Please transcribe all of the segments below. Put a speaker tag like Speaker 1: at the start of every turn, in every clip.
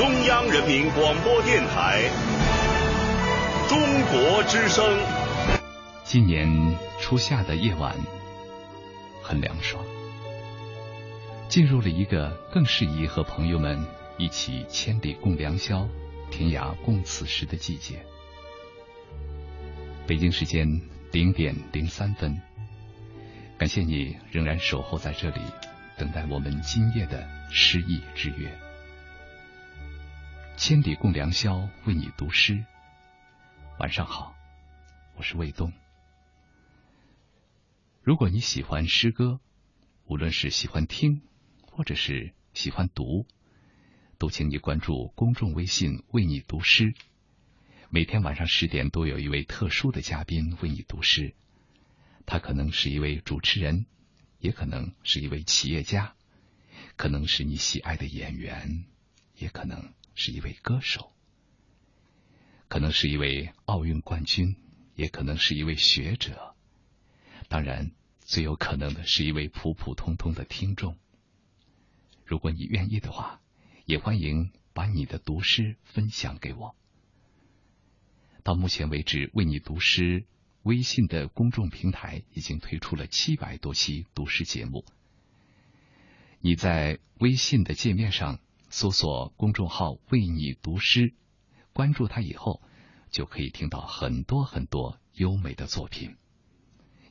Speaker 1: 中央人民广播电台中国之声。
Speaker 2: 今年初夏的夜晚很凉爽，进入了一个更适宜和朋友们一起千里共良宵、天涯共此时的季节。北京时间零点零三分，感谢你仍然守候在这里，等待我们今夜的诗意之约。千里共良宵，为你读诗。晚上好，我是卫东。如果你喜欢诗歌，无论是喜欢听，或者是喜欢读，都请你关注公众微信“为你读诗”。每天晚上十点都有一位特殊的嘉宾为你读诗，他可能是一位主持人，也可能是一位企业家，可能是你喜爱的演员，也可能。是一位歌手，可能是一位奥运冠军，也可能是一位学者，当然，最有可能的是一位普普通通的听众。如果你愿意的话，也欢迎把你的读诗分享给我。到目前为止，为你读诗微信的公众平台已经推出了七百多期读诗节目。你在微信的界面上。搜索公众号“为你读诗”，关注他以后，就可以听到很多很多优美的作品。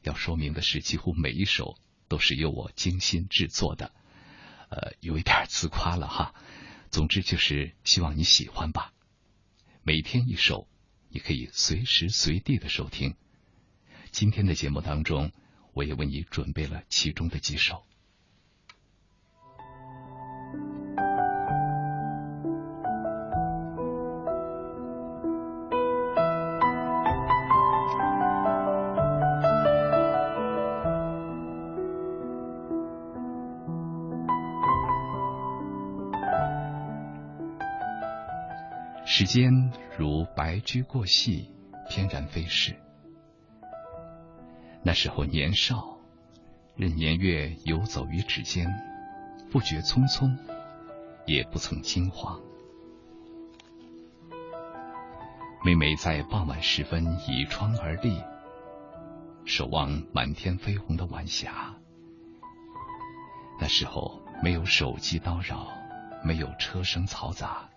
Speaker 2: 要说明的是，几乎每一首都是由我精心制作的，呃，有一点自夸了哈。总之就是希望你喜欢吧。每天一首，你可以随时随地的收听。今天的节目当中，我也为你准备了其中的几首。间如白驹过隙，翩然飞逝。那时候年少，任年月游走于指尖，不觉匆匆，也不曾惊慌。每每在傍晚时分倚窗而立，守望满天飞红的晚霞。那时候没有手机叨扰，没有车声嘈杂。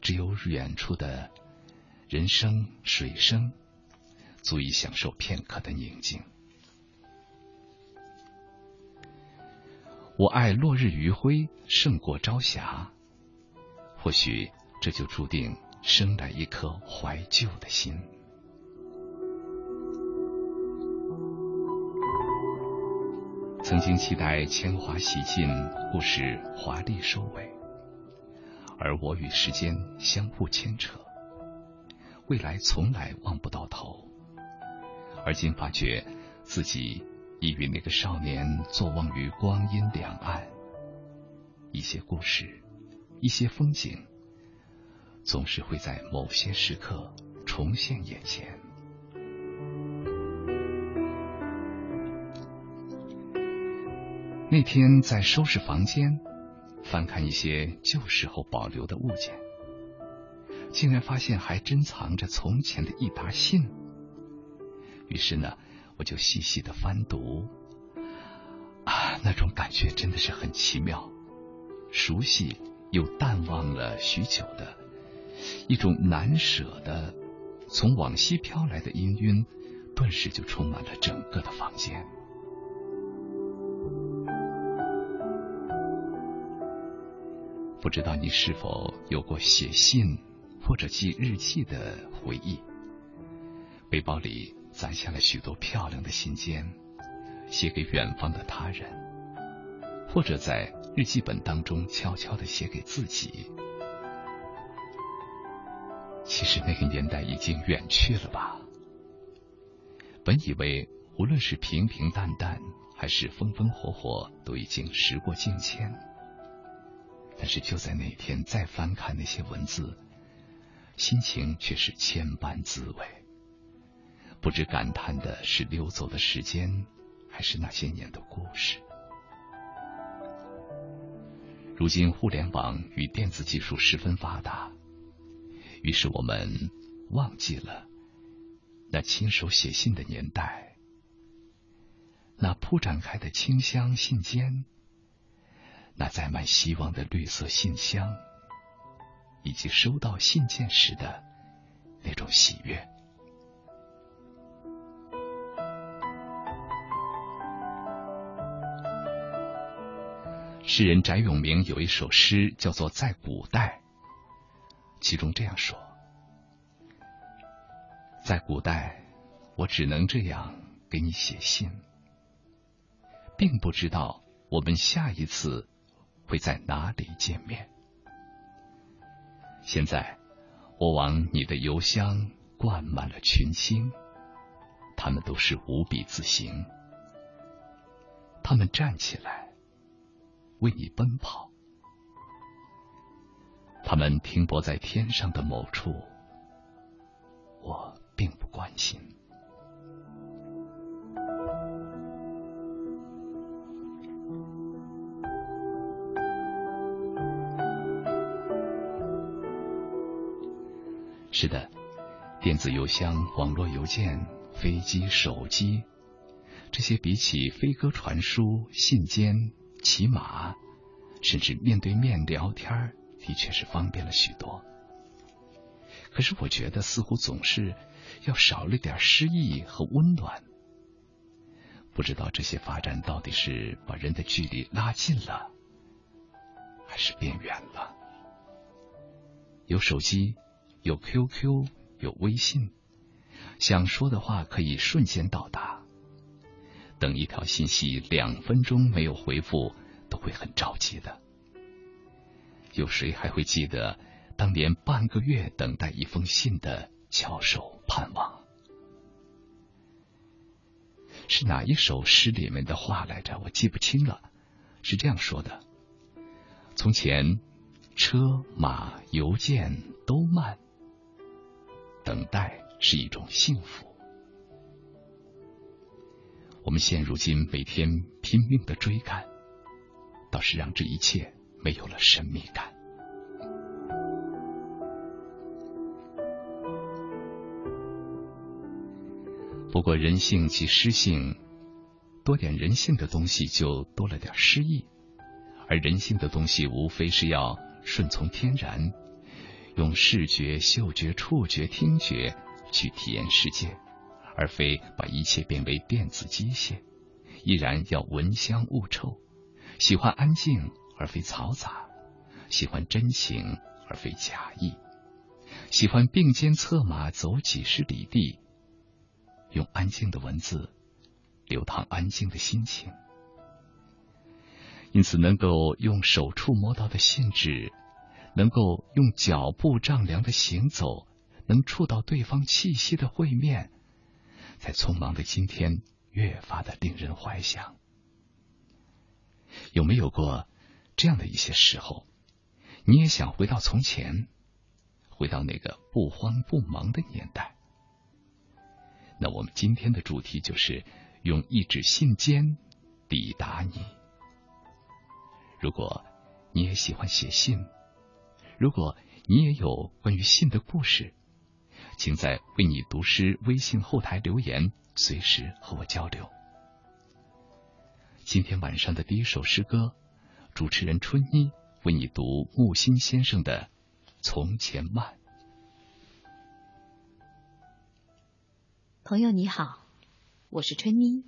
Speaker 2: 只有远处的人声、水声，足以享受片刻的宁静。我爱落日余晖胜过朝霞，或许这就注定生来一颗怀旧的心。曾经期待铅华洗尽，故事华丽收尾。而我与时间相互牵扯，未来从来望不到头。而今发觉自己已与那个少年坐望于光阴两岸，一些故事，一些风景，总是会在某些时刻重现眼前。那天在收拾房间。翻看一些旧时候保留的物件，竟然发现还珍藏着从前的一沓信。于是呢，我就细细的翻读，啊，那种感觉真的是很奇妙，熟悉又淡忘了许久的一种难舍的，从往昔飘来的氤氲，顿时就充满了整个的房间。不知道你是否有过写信或者记日记的回忆？背包里攒下了许多漂亮的信笺，写给远方的他人，或者在日记本当中悄悄的写给自己。其实那个年代已经远去了吧？本以为无论是平平淡淡，还是风风火火，都已经时过境迁。但是就在那天再翻看那些文字，心情却是千般滋味。不知感叹的是溜走的时间，还是那些年的故事。如今互联网与电子技术十分发达，于是我们忘记了那亲手写信的年代，那铺展开的清香信笺，那载满希望的绿色信箱，以及收到信件时的那种喜悦。诗人翟永明有一首诗叫做《在古代》，其中这样说：“在古代，我只能这样给你写信，并不知道我们下一次会在哪里见面。现在，我往你的邮箱灌满了群星，他们都是无比自行，他们站起来。”为你奔跑，他们停泊在天上的某处，我并不关心。是的，电子邮箱、网络邮件、飞机、手机，这些比起飞鸽传书、信笺。骑马，甚至面对面聊天，的确是方便了许多。可是我觉得似乎总是要少了点诗意和温暖。不知道这些发展到底是把人的距离拉近了，还是变远了？有手机，有 QQ，有微信，想说的话可以瞬间到达。等一条信息两分钟没有回复，都会很着急的。有谁还会记得当年半个月等待一封信的翘首盼望？是哪一首诗里面的话来着？我记不清了。是这样说的：从前，车马邮件都慢，等待是一种幸福。我们现如今每天拼命的追赶，倒是让这一切没有了神秘感。不过人性及诗性，多点人性的东西就多了点诗意，而人性的东西无非是要顺从天然，用视觉、嗅觉、触觉、听觉去体验世界。而非把一切变为电子机械，依然要闻香悟臭，喜欢安静而非嘈杂，喜欢真情而非假意，喜欢并肩策马走几十里地，用安静的文字流淌安静的心情。因此，能够用手触摸到的信纸，能够用脚步丈量的行走，能触到对方气息的会面。在匆忙的今天，越发的令人怀想。有没有过这样的一些时候，你也想回到从前，回到那个不慌不忙的年代？那我们今天的主题就是用一纸信笺抵达你。如果你也喜欢写信，如果你也有关于信的故事。请在“为你读诗”微信后台留言，随时和我交流。今天晚上的第一首诗歌，主持人春妮为你读木心先生的《从前慢》。
Speaker 3: 朋友你好，我是春妮，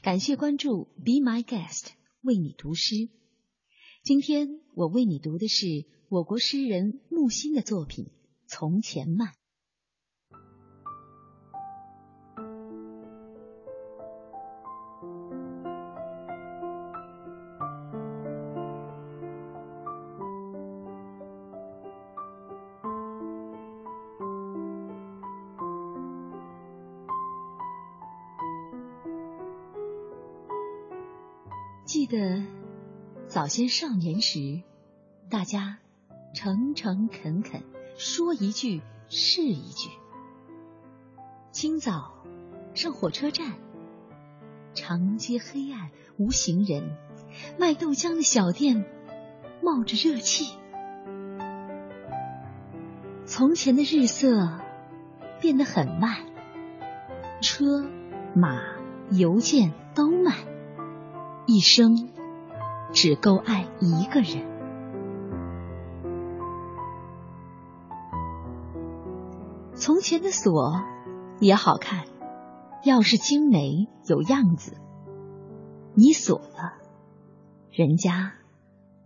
Speaker 3: 感谢关注 “Be My Guest” 为你读诗。今天我为你读的是我国诗人木心的作品《从前慢》。记得早先少年时，大家诚诚恳恳，说一句是一句。清早上火车站，长街黑暗无行人，卖豆浆的小店冒着热气。从前的日色变得很慢，车马邮件都慢，一生只够爱一个人。从前的锁也好看，钥匙精美有样子，你锁了，人家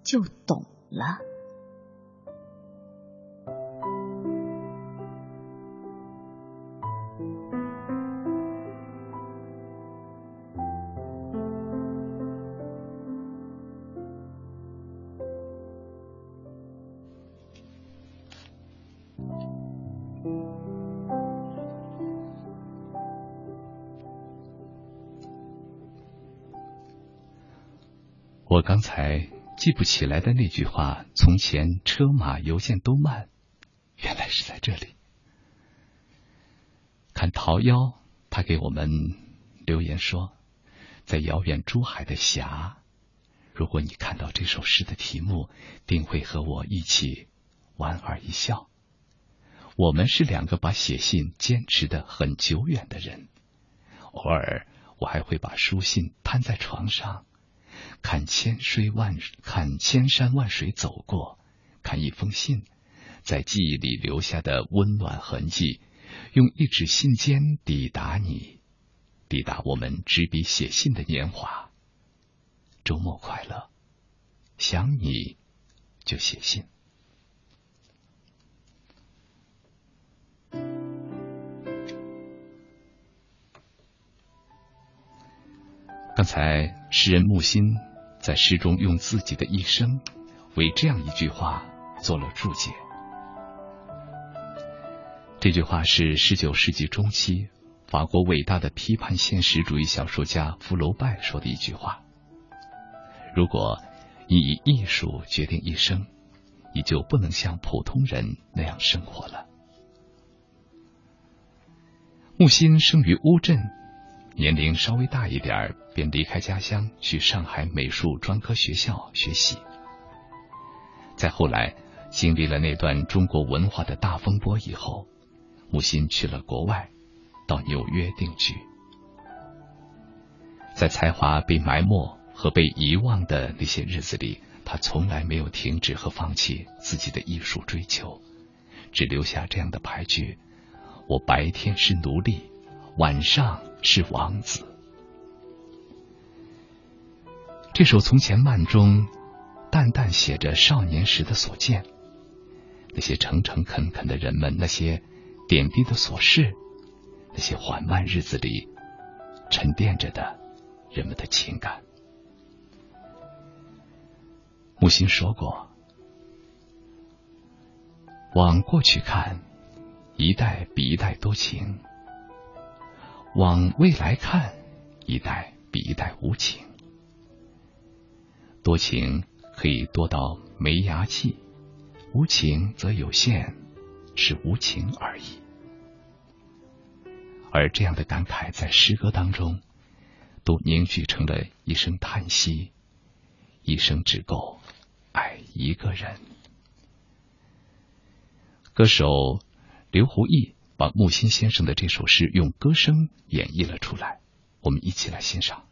Speaker 3: 就懂了。
Speaker 2: 刚才记不起来的那句话，从前车马邮件都慢，原来是在这里。看桃夭，他给我们留言说，在遥远珠海的霞，如果你看到这首诗的题目，定会和我一起莞尔一笑。我们是两个把写信坚持的很久远的人，偶尔我还会把书信摊在床上。看千水万看千山万水走过，看一封信在记忆里留下的温暖痕迹，用一纸信笺抵达你，抵达我们执笔写信的年华。周末快乐，想你就写信。刚才诗人木心在诗中用自己的一生为这样一句话做了注解。这句话是十九世纪中期法国伟大的批判现实主义小说家福楼拜说的一句话：“如果你以艺术决定一生，你就不能像普通人那样生活了。”木心生于乌镇。年龄稍微大一点便离开家乡去上海美术专科学校学习。再后来，经历了那段中国文化的大风波以后，木心去了国外，到纽约定居。在才华被埋没和被遗忘的那些日子里，他从来没有停止和放弃自己的艺术追求，只留下这样的牌句：“我白天是奴隶，晚上。”是王子。这首《从前慢》中，淡淡写着少年时的所见，那些诚诚恳恳的人们，那些点滴的琐事，那些缓慢日子里沉淀着的人们的情感。木心说过：“往过去看，一代比一代多情。”往未来看，一代比一代无情。多情可以多到没牙气，无情则有限，是无情而已。而这样的感慨，在诗歌当中，都凝聚成了一声叹息：一生只够爱一个人。歌手刘胡毅。把木心先生的这首诗用歌声演绎了出来，我们一起来欣赏。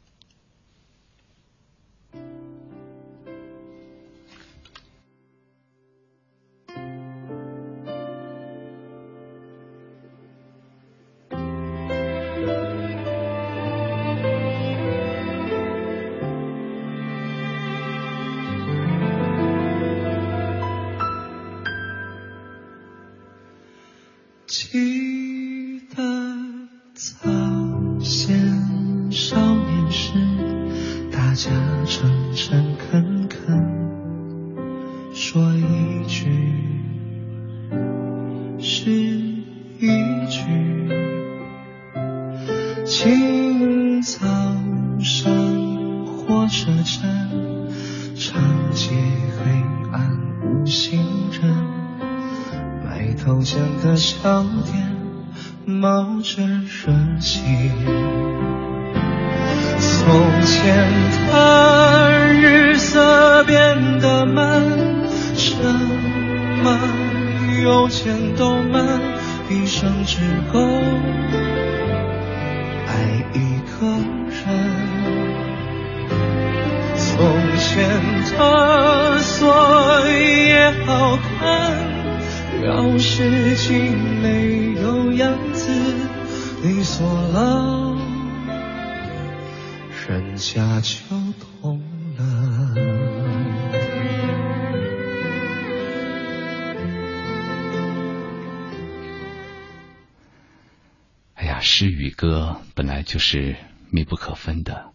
Speaker 4: 就
Speaker 2: 是密不可分的。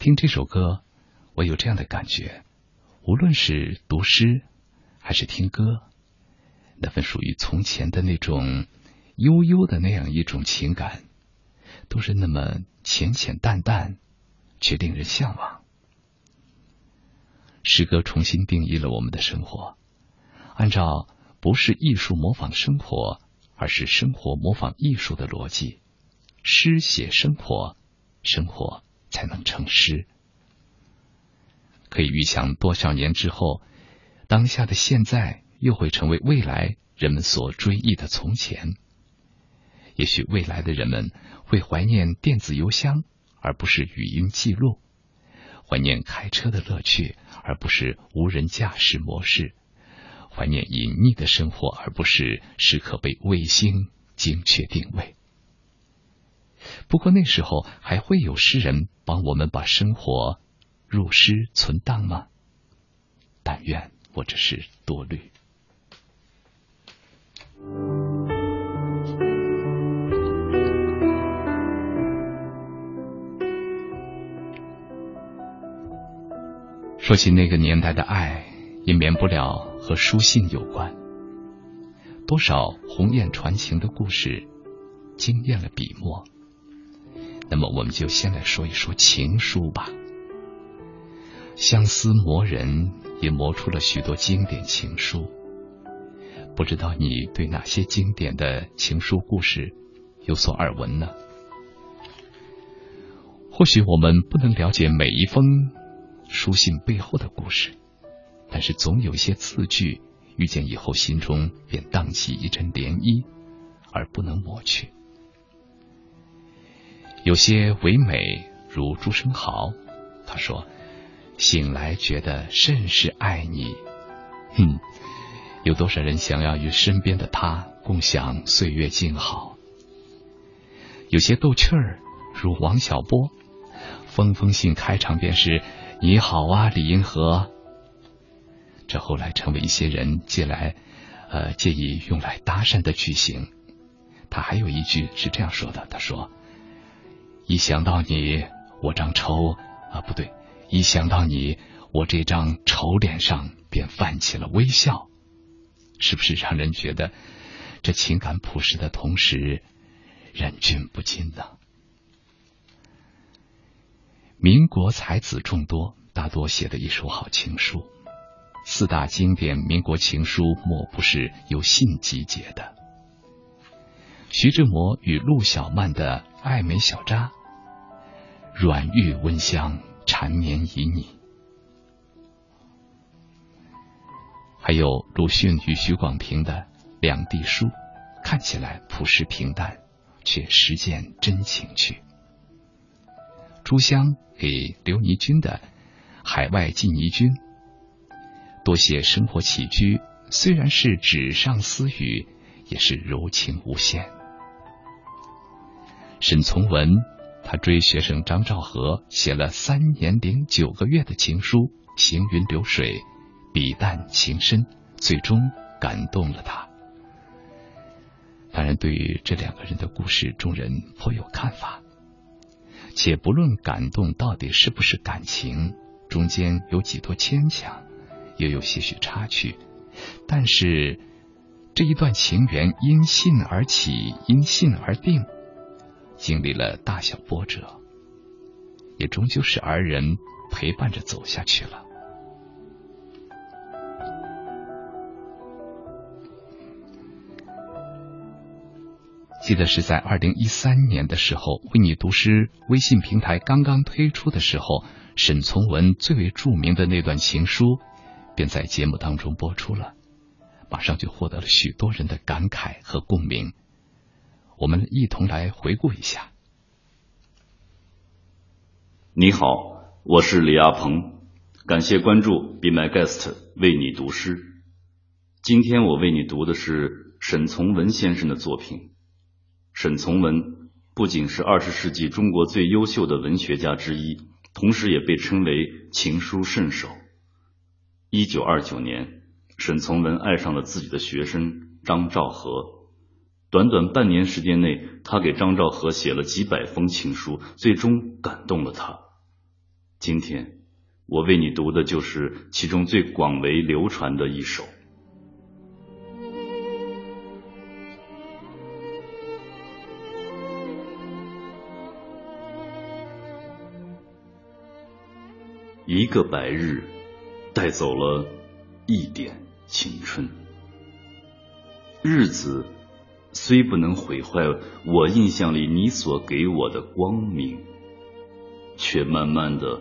Speaker 2: 听这首歌，我有这样的感觉：无论是读诗，还是听歌，那份属于从前的那种悠悠的那样一种情感，都是那么浅浅淡淡，却令人向往。诗歌重新定义了我们的生活，按照不是艺术模仿生活。而是生活模仿艺术的逻辑，诗写生活，生活才能成诗。可以预想多少年之后，当下的现在又会成为未来人们所追忆的从前。也许未来的人们会怀念电子邮箱，而不是语音记录；怀念开车的乐趣，而不是无人驾驶模式。怀念隐匿的生活，而不是时刻被卫星精确定位。不过那时候还会有诗人帮我们把生活入诗存档吗？但愿我只是多虑。说起那个年代的爱，也免不了。和书信有关，多少鸿雁传情的故事惊艳了笔墨。那么，我们就先来说一说情书吧。相思磨人，也磨出了许多经典情书。不知道你对哪些经典的情书故事有所耳闻呢？或许我们不能了解每一封书信背后的故事。但是总有一些字句遇见以后，心中便荡起一阵涟漪，而不能抹去。有些唯美，如朱生豪，他说：“醒来觉得甚是爱你。”哼，有多少人想要与身边的他共享岁月静好？有些逗趣儿，如王小波，封封信开场便是“你好啊，李银河”。这后来成为一些人借来，呃，借以用来搭讪的句型。他还有一句是这样说的：“他说，一想到你，我张愁啊，不对，一想到你，我这张丑脸上便泛起了微笑。”是不是让人觉得这情感朴实的同时，忍俊不禁呢？民国才子众多，大多写的一手好情书。四大经典民国情书，莫不是由信集结的。徐志摩与陆小曼的爱美小札，软玉温香，缠绵旖旎；还有鲁迅与许广平的两地书，看起来朴实平淡，却实践真情趣。朱湘给刘尼君的海外寄尼君。多写生活起居，虽然是纸上私语，也是柔情无限。沈从文，他追学生张兆和，写了三年零九个月的情书，行云流水，笔淡情深，最终感动了他。当然，对于这两个人的故事，众人颇有看法。且不论感动到底是不是感情，中间有几多牵强。又有些许插曲，但是这一段情缘因信而起，因信而定，经历了大小波折，也终究是二人陪伴着走下去了。记得是在二零一三年的时候，为你读诗微信平台刚刚推出的时候。沈从文最为著名的那段情书，便在节目当中播出了，马上就获得了许多人的感慨和共鸣。我们一同来回顾一下。
Speaker 5: 你好，我是李亚鹏，感谢关注《Be My Guest》为你读诗。今天我为你读的是沈从文先生的作品。沈从文不仅是二十世纪中国最优秀的文学家之一，同时也被称为情书圣手。一九二九年，沈从文爱上了自己的学生张兆和。短短半年时间内，他给张兆和写了几百封情书，最终感动了他。今天，我为你读的就是其中最广为流传的一首。一个白日，带走了一点青春。日子虽不能毁坏我印象里你所给我的光明，却慢慢的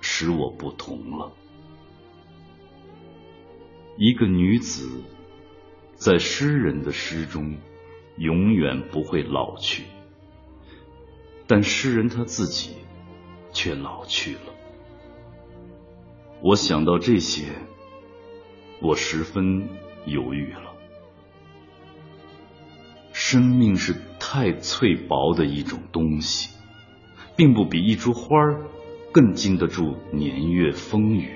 Speaker 5: 使我不同了。一个女子在诗人的诗中永远不会老去，但诗人他自己却老去了。我想到这些，我十分犹豫了。生命是太脆薄的一种东西，并不比一株花儿更经得住年月风雨。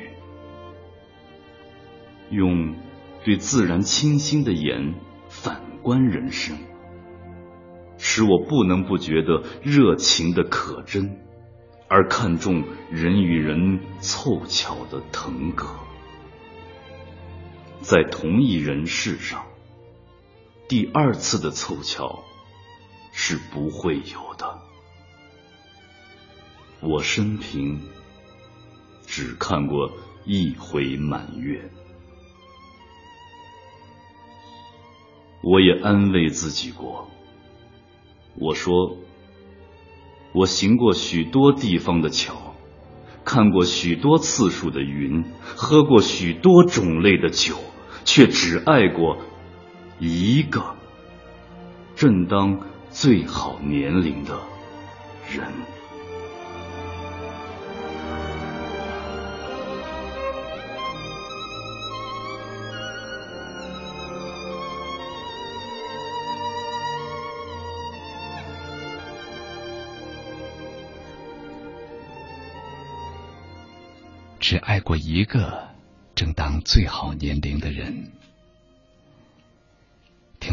Speaker 5: 用对自然清新的眼反观人生，使我不能不觉得热情的可真。而看重人与人凑巧的腾格，在同一人世上，第二次的凑巧是不会有的。我生平只看过一回满月，我也安慰自己过，我说。我行过许多地方的桥，看过许多次数的云，喝过许多种类的酒，却只爱过一个正当最好年龄的人。
Speaker 2: 只爱过一个正当最好年龄的人。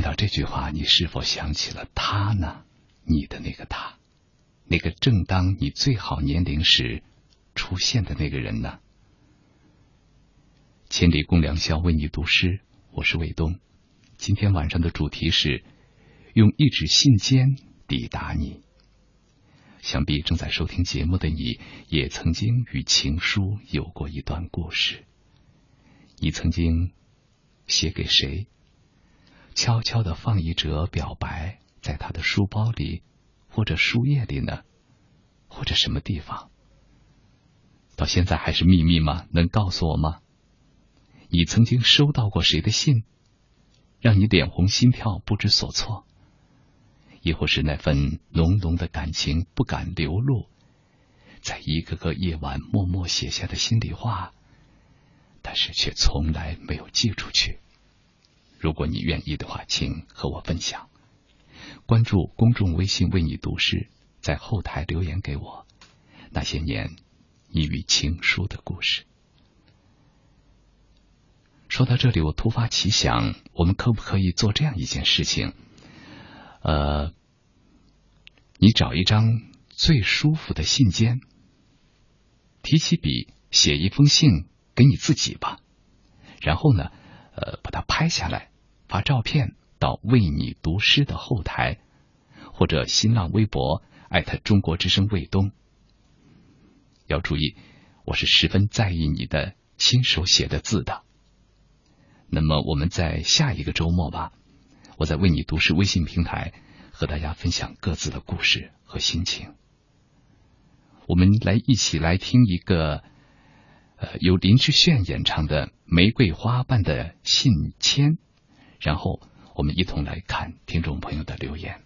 Speaker 2: 听到这句话，你是否想起了他呢？你的那个他，那个正当你最好年龄时出现的那个人呢？千里共良宵，为你读诗，我是卫东。今天晚上的主题是用一纸信笺抵达你。想必正在收听节目的你，也曾经与情书有过一段故事。你曾经写给谁？悄悄的放一折表白在他的书包里，或者书页里呢？或者什么地方？到现在还是秘密吗？能告诉我吗？你曾经收到过谁的信，让你脸红心跳不知所措？亦或是那份浓浓的感情不敢流露，在一个个夜晚默默写下的心里话，但是却从来没有寄出去。如果你愿意的话，请和我分享。关注公众微信“为你读诗”，在后台留言给我那些年你与情书的故事。说到这里，我突发奇想，我们可不可以做这样一件事情？呃，你找一张最舒服的信笺，提起笔写一封信给你自己吧。然后呢，呃，把它拍下来，发照片到“为你读诗”的后台，或者新浪微博艾特中国之声卫东。要注意，我是十分在意你的亲手写的字的。那么，我们在下一个周末吧。我在为你读诗微信平台和大家分享各自的故事和心情。我们来一起来听一个，呃，由林志炫演唱的《玫瑰花瓣的信签》，然后我们一同来看听众朋友的留言。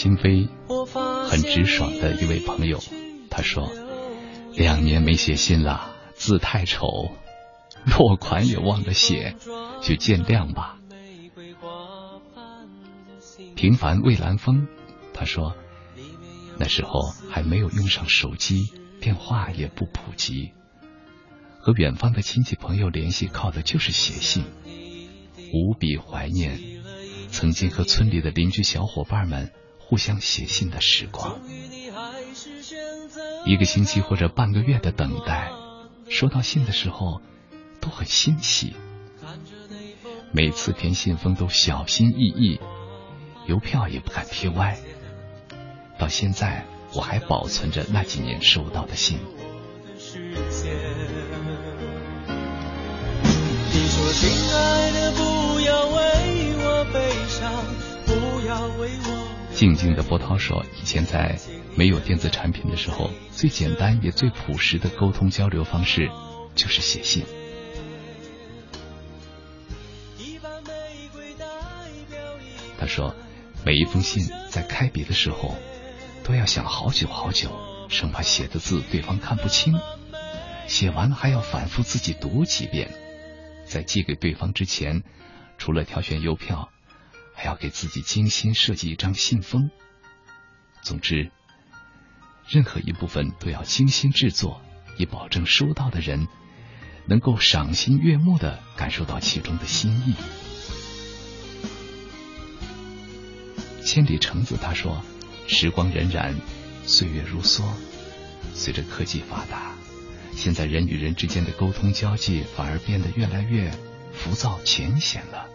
Speaker 2: 心扉，很直爽的一位朋友，他说：“两年没写信了，字太丑，落款也忘了写，就见谅吧。”平凡蔚蓝风，他说：“那时候还没有用上手机，电话也不普及，和远方的亲戚朋友联系靠的就是写信，无比怀念。”曾经和村里的邻居小伙伴们互相写信的时光，一个星期或者半个月的等待，收到信的时候都很欣喜。每次填信封都小心翼翼，邮票也不敢贴歪。到现在我还保存着那几年收到的信。你说亲爱的，不要为我悲伤，不要为我静静的波涛说：“以前在没有电子产品的时候，最简单也最朴实的沟通交流方式就是写信。”他说：“每一封信在开笔的时候，都要想好久好久，生怕写的字对方看不清。写完了还要反复自己读几遍。在寄给对方之前，除了挑选邮票。”还要给自己精心设计一张信封。总之，任何一部分都要精心制作，以保证收到的人能够赏心悦目的感受到其中的心意。千里橙子他说：“时光荏苒，岁月如梭，随着科技发达，现在人与人之间的沟通交际反而变得越来越浮躁浅显了。”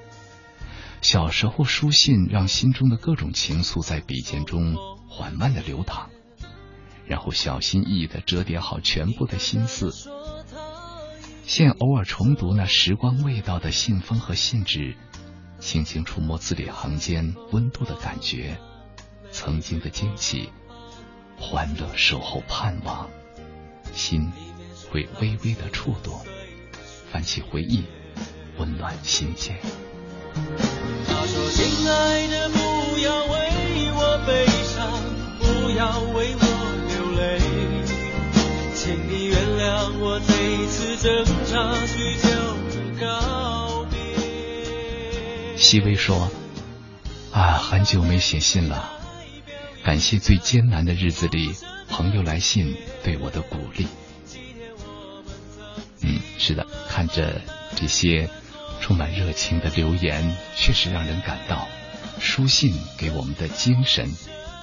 Speaker 2: 小时候书信让心中的各种情愫在笔尖中缓慢的流淌，然后小心翼翼的折叠好全部的心思。现偶尔重读那时光味道的信封和信纸，轻轻触摸字里行间温度的感觉，曾经的惊喜，欢乐守候盼望，心会微微的触动，泛起回忆，温暖心间。他说：“亲爱的，不要为我悲伤，不要为我流泪，请你原谅我这一次挣扎许久的告别。”细微说：“啊，很久没写信了，感谢最艰难的日子里朋友来信对我的鼓励。”嗯，是的，看着这些。充满热情的留言，确实让人感到书信给我们的精神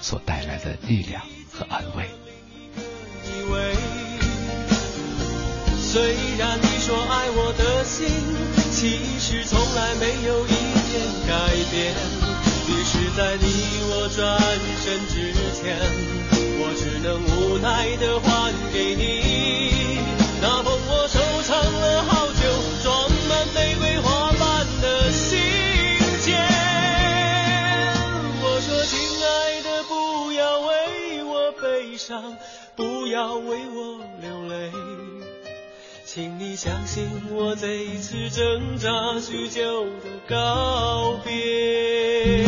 Speaker 2: 所带来的力量和安慰。虽然你说爱我的心，其实从来没有一点改变。于是，在你我转身之前，我只能无奈的还给你不要为我流泪，请你相信我这一次挣扎许久的告别。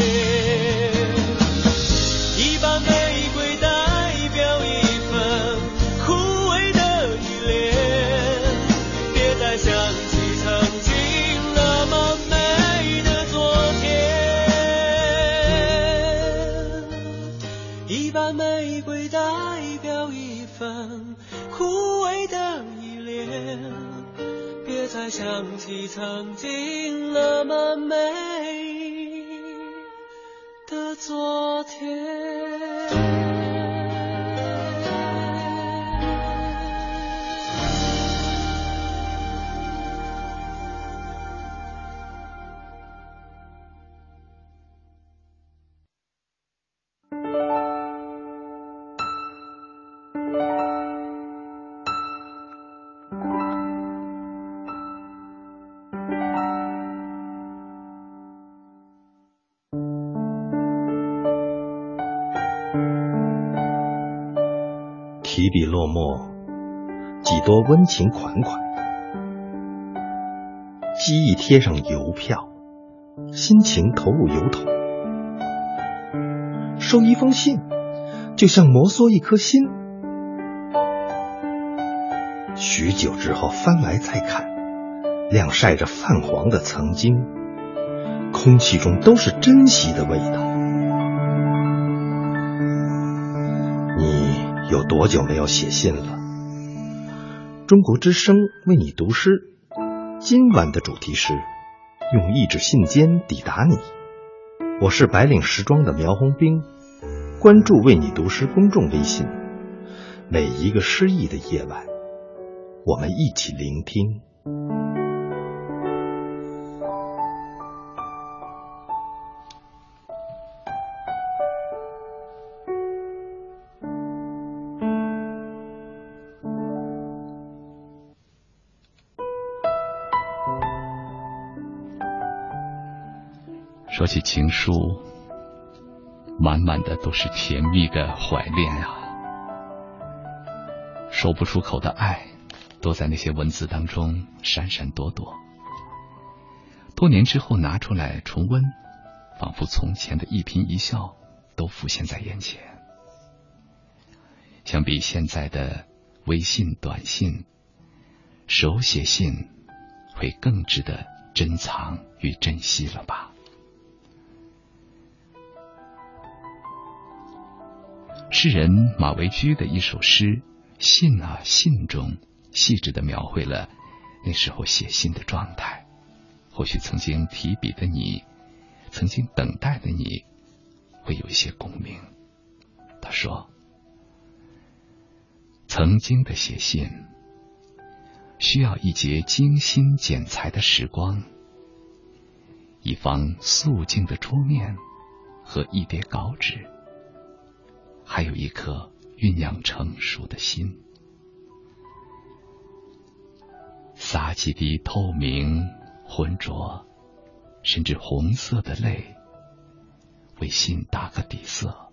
Speaker 2: 再想起曾经那么美的昨天。
Speaker 6: 提笔落墨，几多温情款款；记忆贴上邮票，心情投入邮筒。收一封信，就像摩挲一颗心。许久之后翻来再看，晾晒着泛黄的曾经，空气中都是珍惜的味道。有多久没有写信了？中国之声为你读诗，今晚的主题是用一纸信笺抵达你。我是白领时装的苗红兵，关注为你读诗公众微信，每一个诗意的夜晚，我们一起聆听。
Speaker 2: 说起情书，满满的都是甜蜜的怀恋啊！说不出口的爱，都在那些文字当中闪闪躲躲。多年之后拿出来重温，仿佛从前的一颦一笑都浮现在眼前。相比现在的微信、短信，手写信会更值得珍藏与珍惜了吧？诗人马维居的一首诗《信啊信》中，细致的描绘了那时候写信的状态。或许曾经提笔的你，曾经等待的你，会有一些共鸣。他说：“曾经的写信，需要一节精心剪裁的时光，一方素净的桌面和一叠稿纸。”还有一颗酝酿成熟的心，洒几滴透明、浑浊，甚至红色的泪，为心打个底色，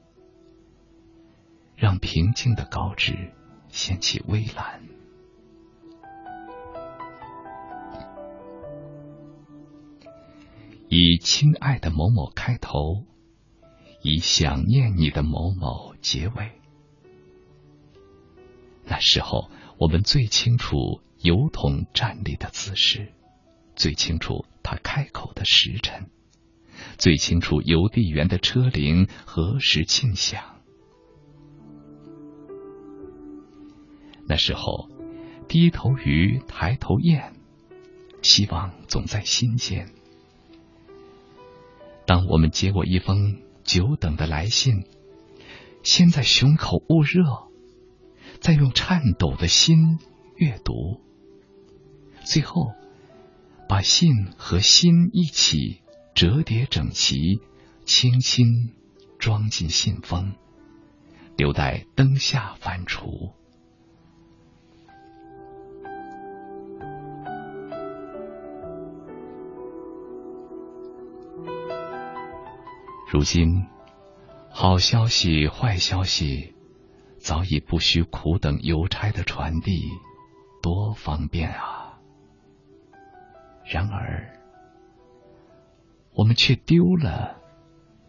Speaker 2: 让平静的稿纸掀起微澜。以亲爱的某某开头。以想念你的某某结尾。那时候，我们最清楚邮筒站立的姿势，最清楚他开口的时辰，最清楚邮递员的车铃何时轻响。那时候，低头鱼，抬头雁，希望总在心间。当我们接过一封。久等的来信，先在胸口捂热，再用颤抖的心阅读，最后把信和心一起折叠整齐，轻轻装进信封，留待灯下反刍。如今，好消息、坏消息，早已不需苦等邮差的传递，多方便啊！然而，我们却丢了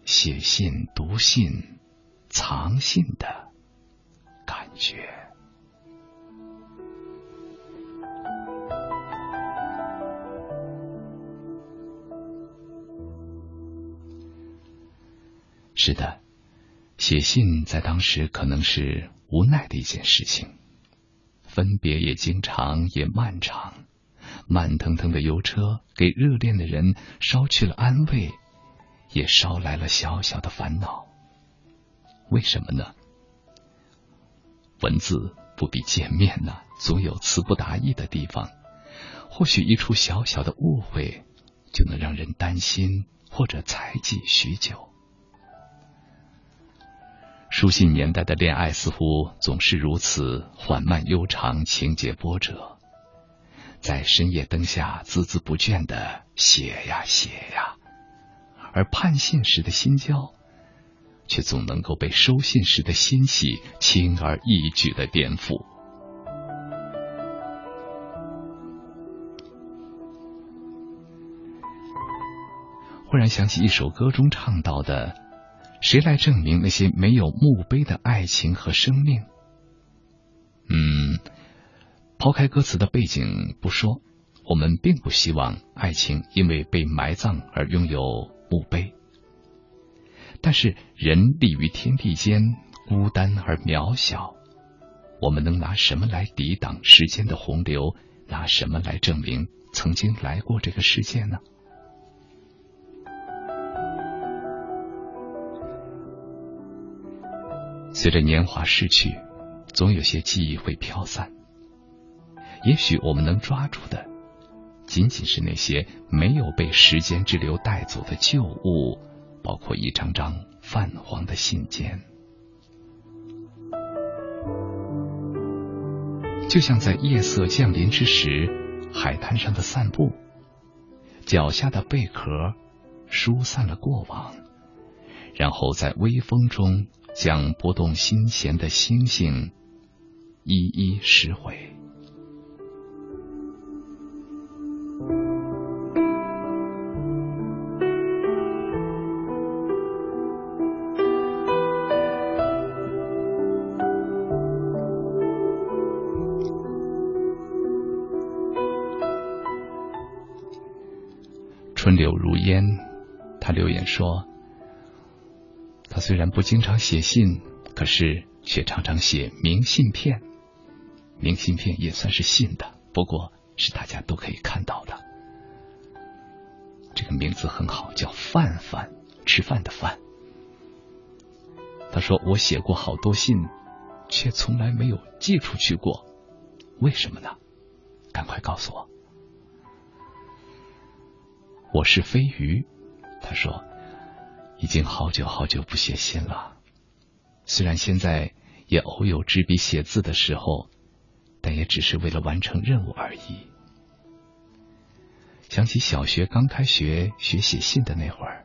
Speaker 2: 写信、读信、藏信的感觉。是的，写信在当时可能是无奈的一件事情，分别也经常也漫长，慢腾腾的邮车给热恋的人捎去了安慰，也捎来了小小的烦恼。为什么呢？文字不比见面呐，总有词不达意的地方。或许一处小小的误会，就能让人担心或者猜忌许久。书信年代的恋爱似乎总是如此缓慢悠长，情节波折，在深夜灯下孜孜不倦的写呀写呀，而盼信时的心焦，却总能够被收信时的欣喜轻而易举的颠覆。忽然想起一首歌中唱到的。谁来证明那些没有墓碑的爱情和生命？嗯，抛开歌词的背景不说，我们并不希望爱情因为被埋葬而拥有墓碑。但是人立于天地间，孤单而渺小，我们能拿什么来抵挡时间的洪流？拿什么来证明曾经来过这个世界呢？随着年华逝去，总有些记忆会飘散。也许我们能抓住的，仅仅是那些没有被时间之流带走的旧物，包括一张张泛黄的信笺。就像在夜色降临之时，海滩上的散步，脚下的贝壳疏散了过往，然后在微风中。将不动心弦的星星一一拾回。春柳如烟，他留言说。虽然不经常写信，可是却常常写明信片。明信片也算是信的，不过是大家都可以看到的。这个名字很好，叫饭饭，吃饭的饭。他说：“我写过好多信，却从来没有寄出去过，为什么呢？赶快告诉我。”我是飞鱼，他说。已经好久好久不写信了，虽然现在也偶有执笔写字的时候，但也只是为了完成任务而已。想起小学刚开学学写信的那会儿，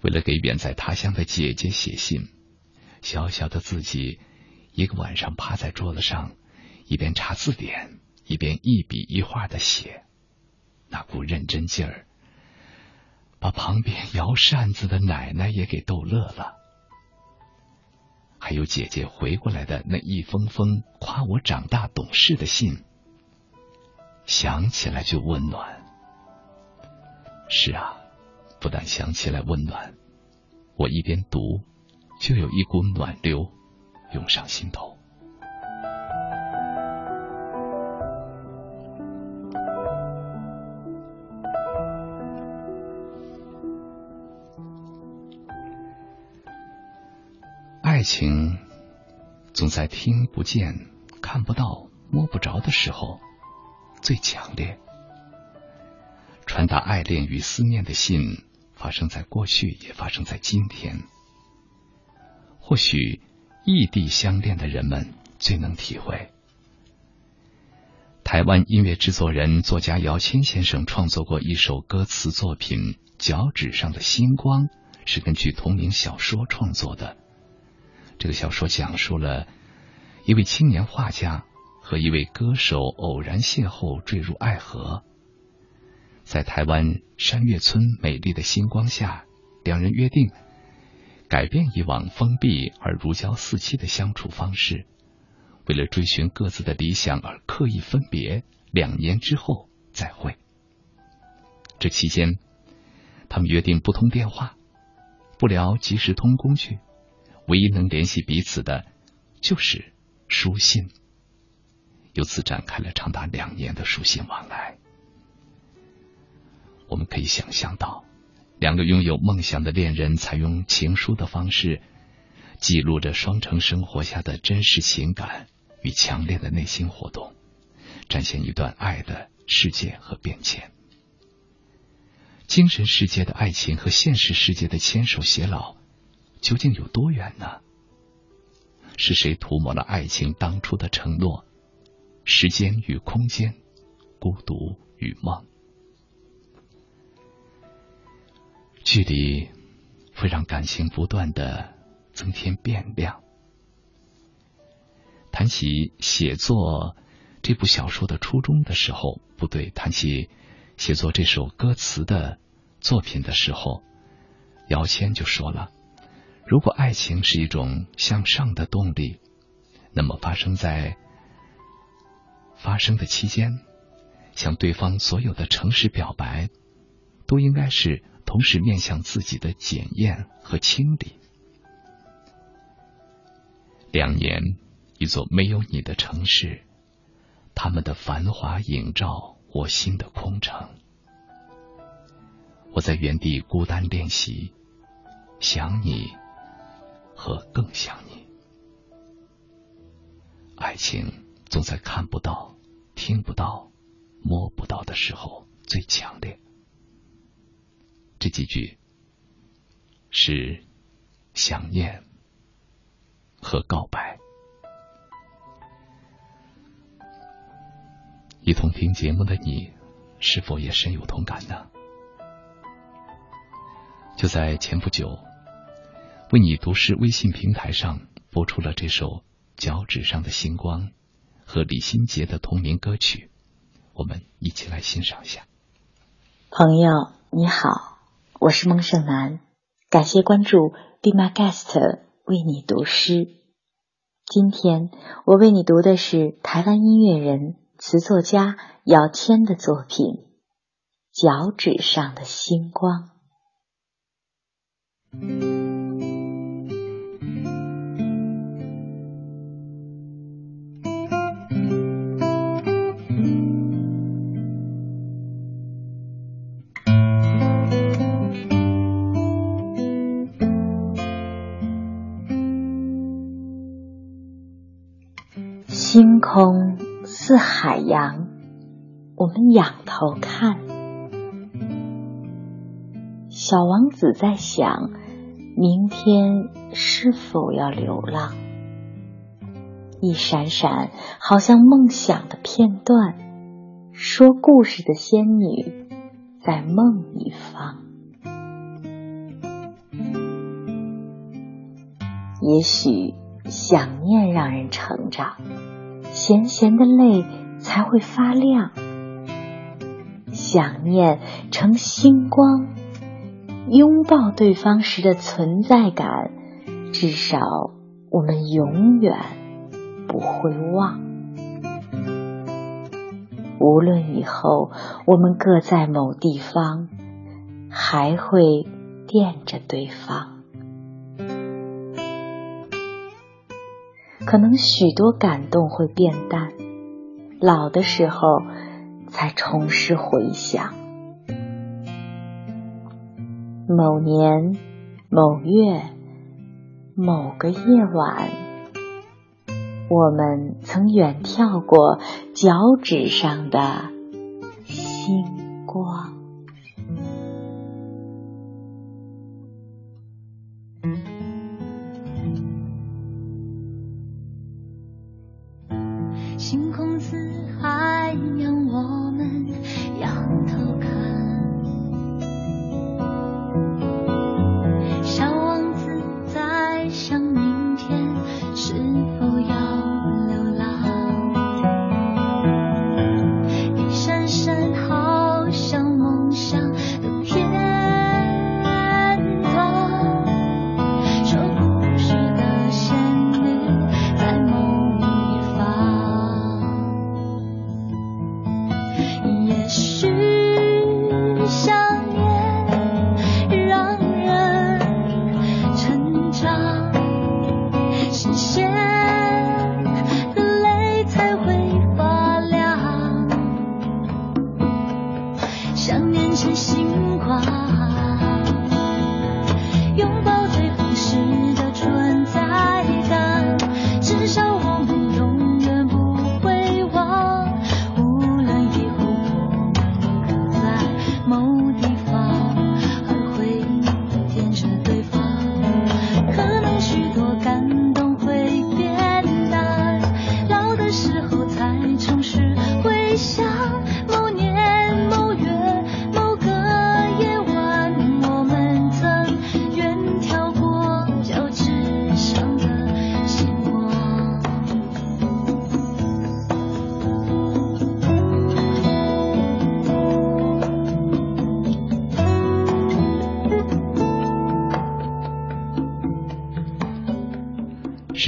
Speaker 2: 为了给远在他乡的姐姐写信，小小的自己一个晚上趴在桌子上，一边查字典，一边一笔一画的写，那股认真劲儿。把旁边摇扇子的奶奶也给逗乐了，还有姐姐回过来的那一封封夸我长大懂事的信，想起来就温暖。是啊，不但想起来温暖，我一边读，就有一股暖流涌上心头。情总在听不见、看不到、摸不着的时候最强烈。传达爱恋与思念的信，发生在过去，也发生在今天。或许异地相恋的人们最能体会。台湾音乐制作人、作家姚谦先生创作过一首歌词作品《脚趾上的星光》，是根据同名小说创作的。这个小说讲述了一位青年画家和一位歌手偶然邂逅，坠入爱河。在台湾山岳村美丽的星光下，两人约定改变以往封闭而如胶似漆的相处方式，为了追寻各自的理想而刻意分别。两年之后再会。这期间，他们约定不通电话，不聊即时通工具。唯一能联系彼此的，就是书信。由此展开了长达两年的书信往来。我们可以想象到，两个拥有梦想的恋人采用情书的方式，记录着双城生活下的真实情感与强烈的内心活动，展现一段爱的世界和变迁。精神世界的爱情和现实世界的牵手偕老，究竟有多远呢？是谁涂抹了爱情当初的承诺？时间与空间，孤独与梦，距离会让感情不断的增添变量。谈起写作这部小说的初衷的时候，不对，谈起写作这首歌词的作品的时候，姚谦就说了。如果爱情是一种向上的动力，那么发生在发生的期间，向对方所有的诚实表白，都应该是同时面向自己的检验和清理。两年，一座没有你的城市，他们的繁华映照我心的空城。我在原地孤单练习，想你。和更想你，爱情总在看不到、听不到、摸不到的时候最强烈。这几句是想念和告白。一同听节目的你，是否也深有同感呢？就在前不久。为你读诗微信平台上播出了这首《脚趾上的星光》和李心洁的同名歌曲，我们一起来欣赏一下。
Speaker 7: 朋友你好，我是孟胜男，感谢关注 Be My Guest 为你读诗。今天我为你读的是台湾音乐人、词作家姚谦的作品《脚趾上的星光》。空似海洋，我们仰头看。小王子在想，明天是否要流浪？一闪闪，好像梦想的片段。说故事的仙女，在梦一方。也许想念让人成长。咸咸的泪才会发亮，想念成星光，拥抱对方时的存在感，至少我们永远不会忘。无论以后我们各在某地方，还会惦着对方。可能许多感动会变淡，老的时候才重拾回想。某年某月某个夜晚，我们曾远眺过脚趾上的星光。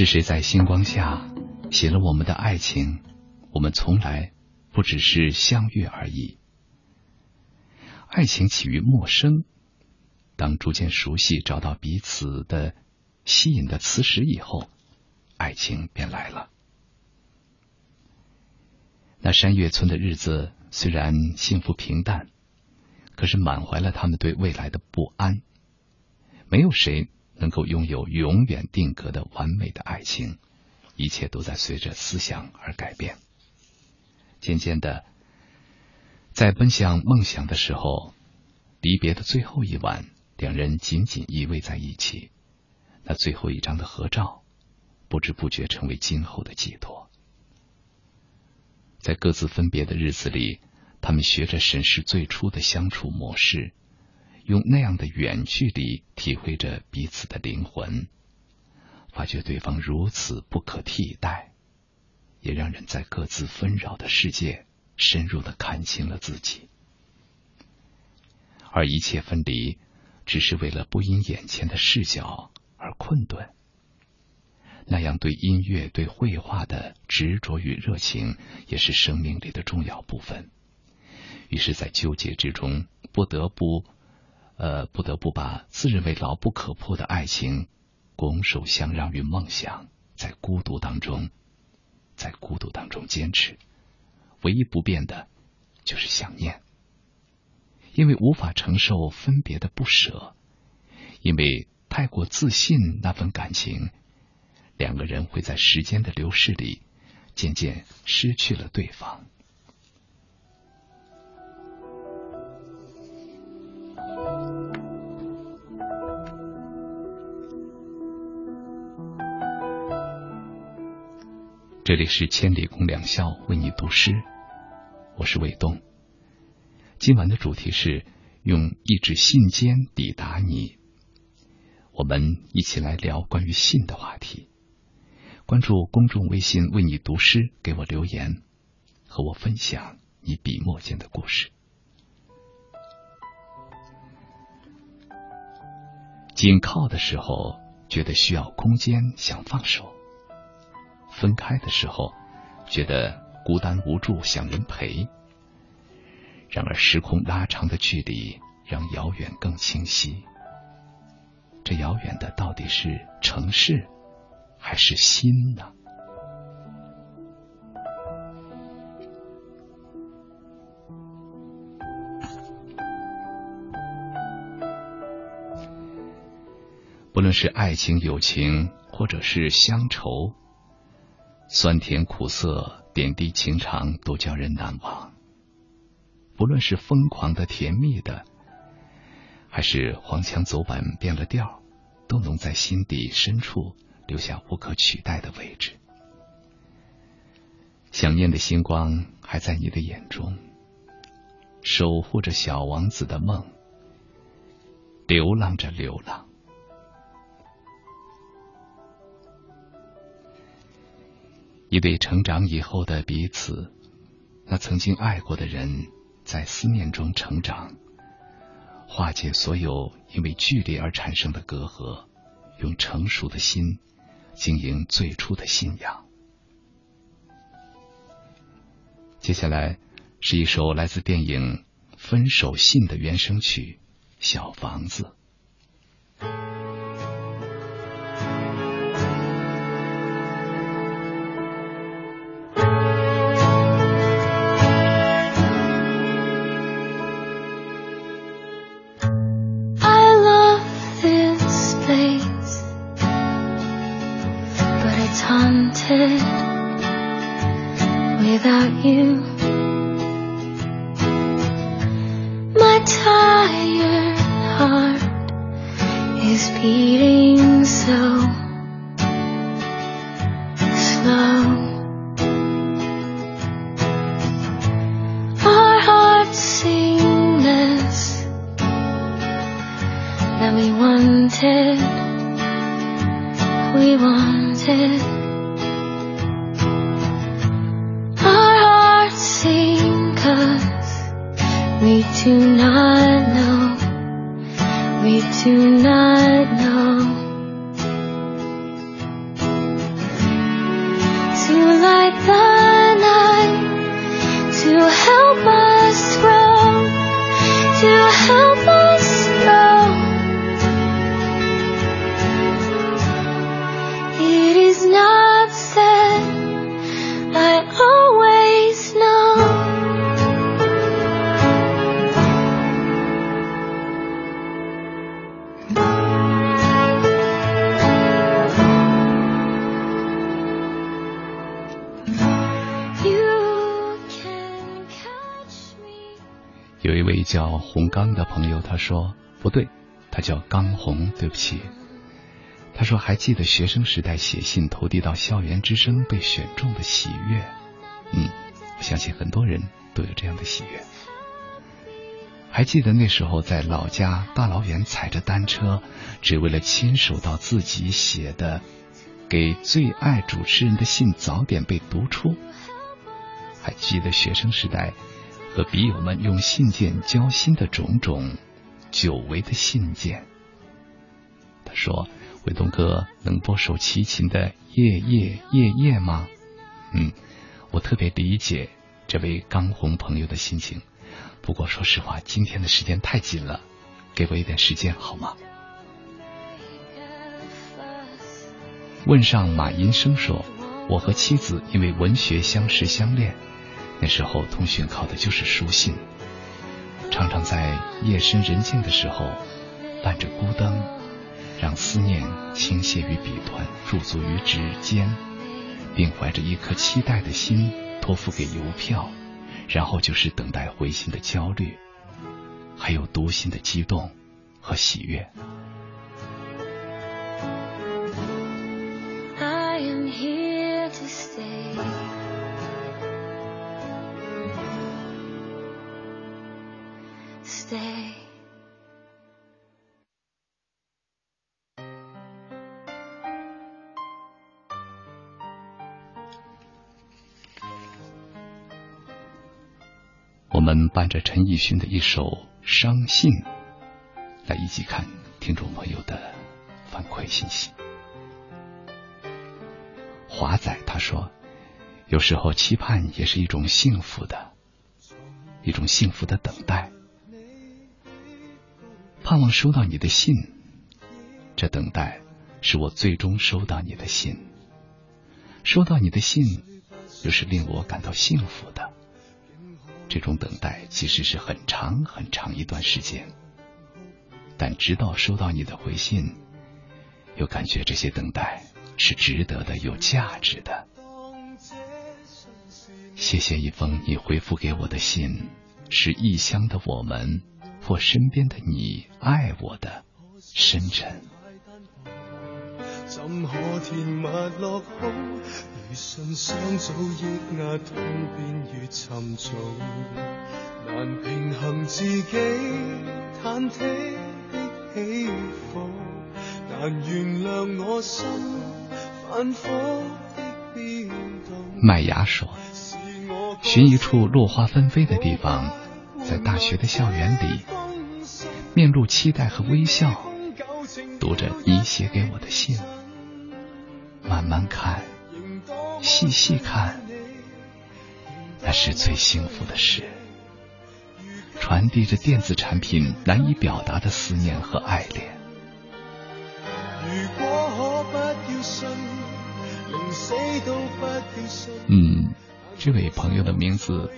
Speaker 2: 谁在星光下写了我们的爱情？我们从来不只是相遇而已。爱情起于陌生，当逐渐熟悉，找到彼此的吸引的磁石以后，爱情便来了。那山月村的日子虽然幸福平淡，可是满怀了他们对未来的不安。没有谁。能够拥有永远定格的完美的爱情，一切都在随着思想而改变。渐渐的，在奔向梦想的时候，离别的最后一晚，两人紧紧依偎在一起。那最后一张的合照，不知不觉成为今后的寄托。在各自分别的日子里，他们学着审视最初的相处模式。用那样的远距离体会着彼此的灵魂，发觉对方如此不可替代，也让人在各自纷扰的世界深入的看清了自己。而一切分离，只是为了不因眼前的视角而困顿。那样对音乐、对绘画的执着与热情，也是生命里的重要部分。于是，在纠结之中，不得不。呃，不得不把自认为牢不可破的爱情拱手相让于梦想，在孤独当中，在孤独当中坚持。唯一不变的，就是想念。因为无法承受分别的不舍，因为太过自信那份感情，两个人会在时间的流逝里渐渐失去了对方。这里是千里共良宵，为你读诗，我是伟东。今晚的主题是用一纸信笺抵达你。我们一起来聊关于信的话题。关注公众微信“为你读诗”，给我留言，和我分享你笔墨间的故事。紧靠的时候，觉得需要空间，想放手。分开的时候，觉得孤单无助，想人陪。然而，时空拉长的距离让遥远更清晰。这遥远的到底是城市，还是心呢？不论是爱情、友情，或者是乡愁。酸甜苦涩，点滴情长，都叫人难忘。不论是疯狂的、甜蜜的，还是黄腔走板变了调，都能在心底深处留下无可取代的位置。想念的星光还在你的眼中，守护着小王子的梦，流浪着，流浪。一对成长以后的彼此，那曾经爱过的人，在思念中成长，化解所有因为距离而产生的隔阂，用成熟的心经营最初的信仰。接下来是一首来自电影《分手信》的原声曲《小房子》。说不对，他叫刚红，对不起。他说还记得学生时代写信投递到校园之声被选中的喜悦。嗯，我相信很多人都有这样的喜悦。还记得那时候在老家大老远踩着单车，只为了亲手到自己写的给最爱主持人的信早点被读出。还记得学生时代和笔友们用信件交心的种种，久违的信件。他说：“伟东哥，能播首齐秦的《夜夜夜夜》吗？”嗯，我特别理解这位刚红朋友的心情。不过说实话，今天的时间太紧了，给我一点时间好吗？问上马银生说：“我和妻子因为文学相识相恋。”那时候通讯靠的就是书信，常常在夜深人静的时候，伴着孤灯，让思念倾泻于笔端，驻足于指尖，并怀着一颗期待的心托付给邮票，然后就是等待回信的焦虑，还有读信的激动和喜悦。I am here to stay. 我们伴着陈奕迅的一首《伤信》，来一起看听众朋友的反馈信息。华仔他说：“有时候期盼也是一种幸福的，一种幸福的等待，盼望收到你的信。这等待是我最终收到你的信，收到你的信又是令我感到幸福的。”这种等待其实是很长很长一段时间，但直到收到你的回信，又感觉这些等待是值得的、有价值的。谢谢一封你回复给我的信，是异乡的我们或身边的你爱我的深沉。怎可甜蜜落空？如信箱早抑压，痛便越沉重。难平衡自己忐忑的起伏，难原谅我心反复的变动。麦芽说：“寻一处落花纷飞的地方，在大学的校园里，面露期待和微笑，读着你写给我的信。”慢慢看，细细看，那是最幸福的事。传递着电子产品难以表达的思念和爱恋。嗯，这位朋友的名字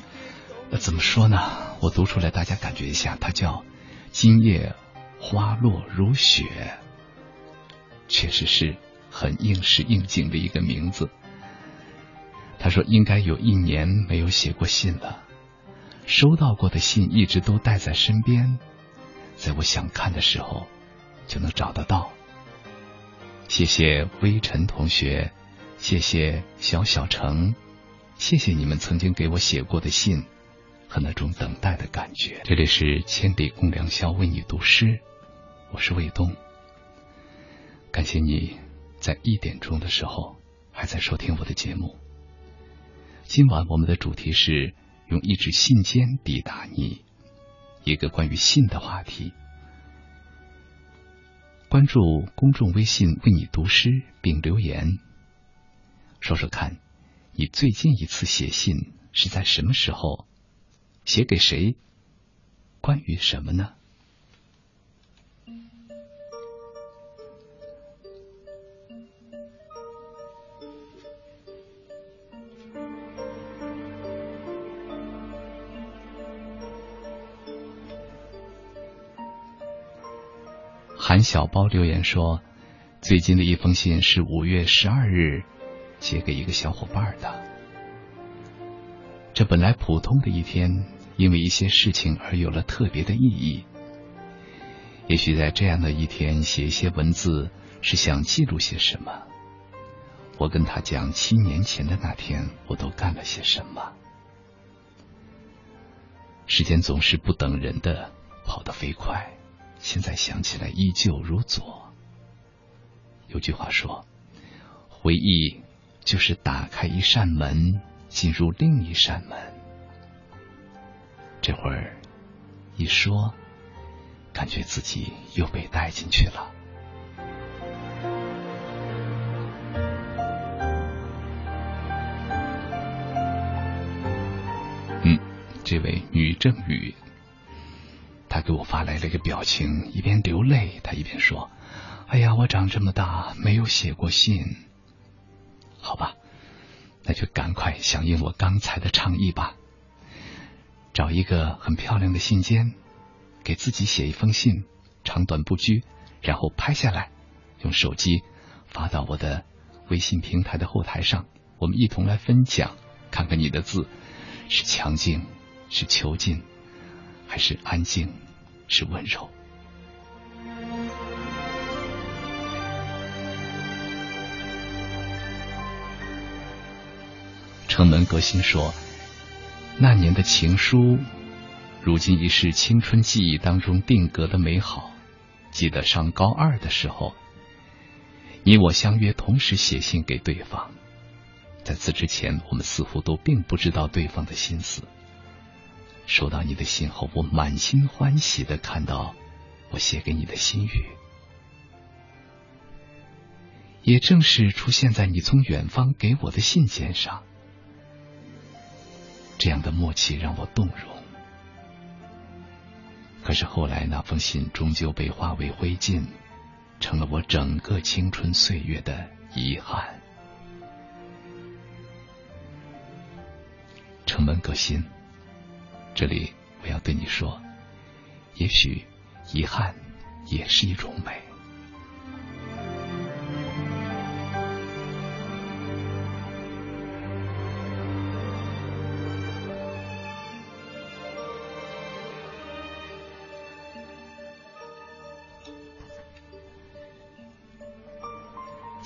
Speaker 2: 怎么说呢？我读出来，大家感觉一下，它叫“今夜花落如雪”，确实是。很应时应景的一个名字。他说：“应该有一年没有写过信了，收到过的信一直都带在身边，在我想看的时候就能找得到。”谢谢微尘同学，谢谢小小城，谢谢你们曾经给我写过的信和那种等待的感觉。这里是千里共良宵，为你读诗，我是卫东，感谢你。在一点钟的时候，还在收听我的节目。今晚我们的主题是用一纸信笺抵达你，一个关于信的话题。关注公众微信“为你读诗”并留言，说说看，你最近一次写信是在什么时候？写给谁？关于什么呢？韩小包留言说：“最近的一封信是五月十二日写给一个小伙伴的。这本来普通的一天，因为一些事情而有了特别的意义。也许在这样的一天写一些文字，是想记录些什么。我跟他讲，七年前的那天，我都干了些什么。时间总是不等人的，跑得飞快。现在想起来，依旧如昨。有句话说：“回忆就是打开一扇门，进入另一扇门。”这会儿一说，感觉自己又被带进去了。嗯这位女正宇，她给我发来了一个表情，一边流泪，她一边说：“哎呀，我长这么大没有写过信。”好吧，那就赶快响应我刚才的倡议吧，找一个很漂亮的信笺，给自己写一封信，长短不拘，然后拍下来，用手机发到我的微信平台的后台上，我们一同来分享，看看你的字是强劲。是囚禁，还是安静？是温柔？城门革新说：“那年的情书，如今已是青春记忆当中定格的美好。记得上高二的时候，你我相约同时写信给对方，在此之前，我们似乎都并不知道对方的心思。”收到你的信后，我满心欢喜的看到我写给你的心语。也正是出现在你从远方给我的信笺上，这样的默契让我动容。可是后来那封信终究被化为灰烬，成了我整个青春岁月的遗憾。城门革新。这里我要对你说，也许遗憾也是一种美。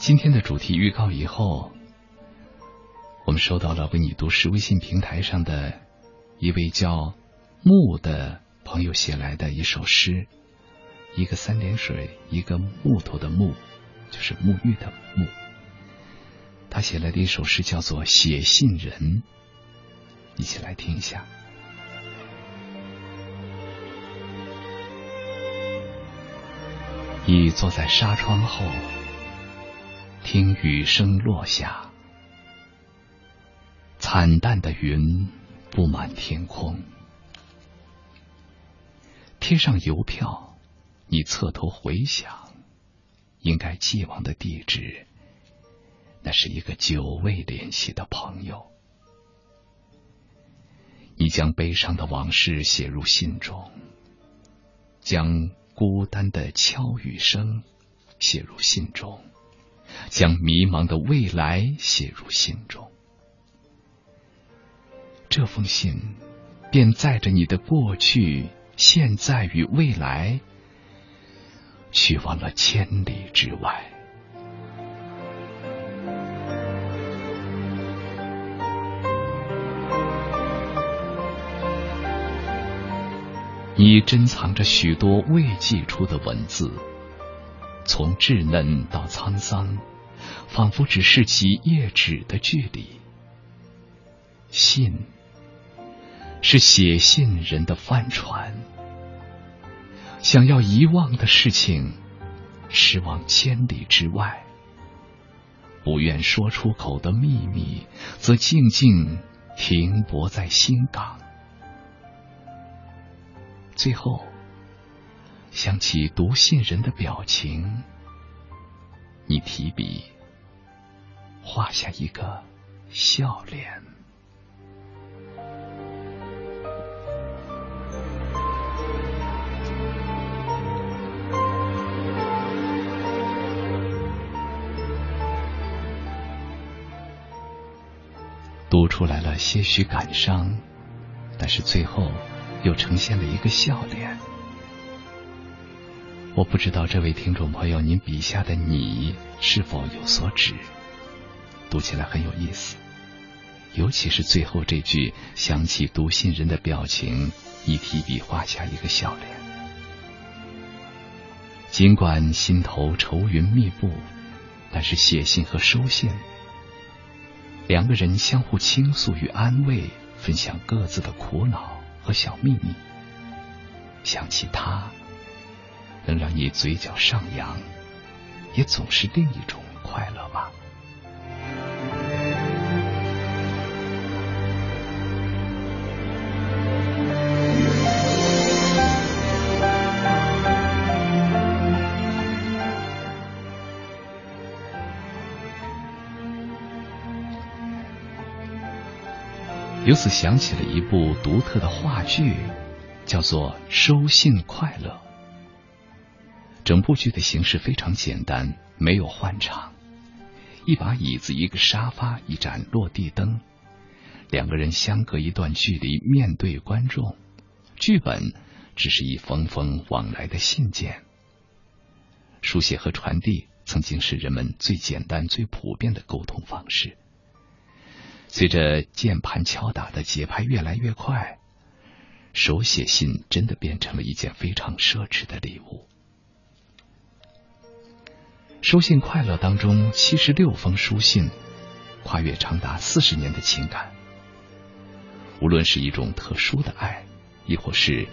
Speaker 2: 今天的主题预告以后，我们收到了为你读诗微信平台上的。一位叫木的朋友写来的一首诗，一个三点水，一个木头的木，就是沐浴的沐。他写来的一首诗叫做《写信人》，一起来听一下。倚坐在纱窗后，听雨声落下，惨淡的云。布满天空，贴上邮票，你侧头回想，应该寄往的地址，那是一个久未联系的朋友。你将悲伤的往事写入信中，将孤单的敲雨声写入信中，将迷茫的未来写入信中。这封信便载着你的过去、现在与未来，去往了千里之外。你珍藏着许多未寄出的文字，从稚嫩到沧桑，仿佛只是几页纸的距离。信。是写信人的帆船，想要遗忘的事情，失望千里之外；不愿说出口的秘密，则静静停泊在心港。最后，想起读信人的表情，你提笔画下一个笑脸。读出来了些许感伤，但是最后又呈现了一个笑脸。我不知道这位听众朋友，您笔下的你是否有所指？读起来很有意思，尤其是最后这句，想起读信人的表情，一提笔画下一个笑脸。尽管心头愁云密布，但是写信和收信，两个人相互倾诉与安慰，分享各自的苦恼和小秘密。想起他。能让你嘴角上扬，也总是另一种快乐吧。由此想起了一部独特的话剧，叫做《收信快乐》。整部剧的形式非常简单，没有换场，一把椅子、一个沙发、一盏落地灯，两个人相隔一段距离面对观众。剧本只是一封封往来的信件。书写和传递曾经是人们最简单、最普遍的沟通方式。随着键盘敲打的节拍越来越快，手写信真的变成了一件非常奢侈的礼物。书信快乐当中，七十六封书信，跨越长达四十年的情感。无论是一种特殊的爱，亦或是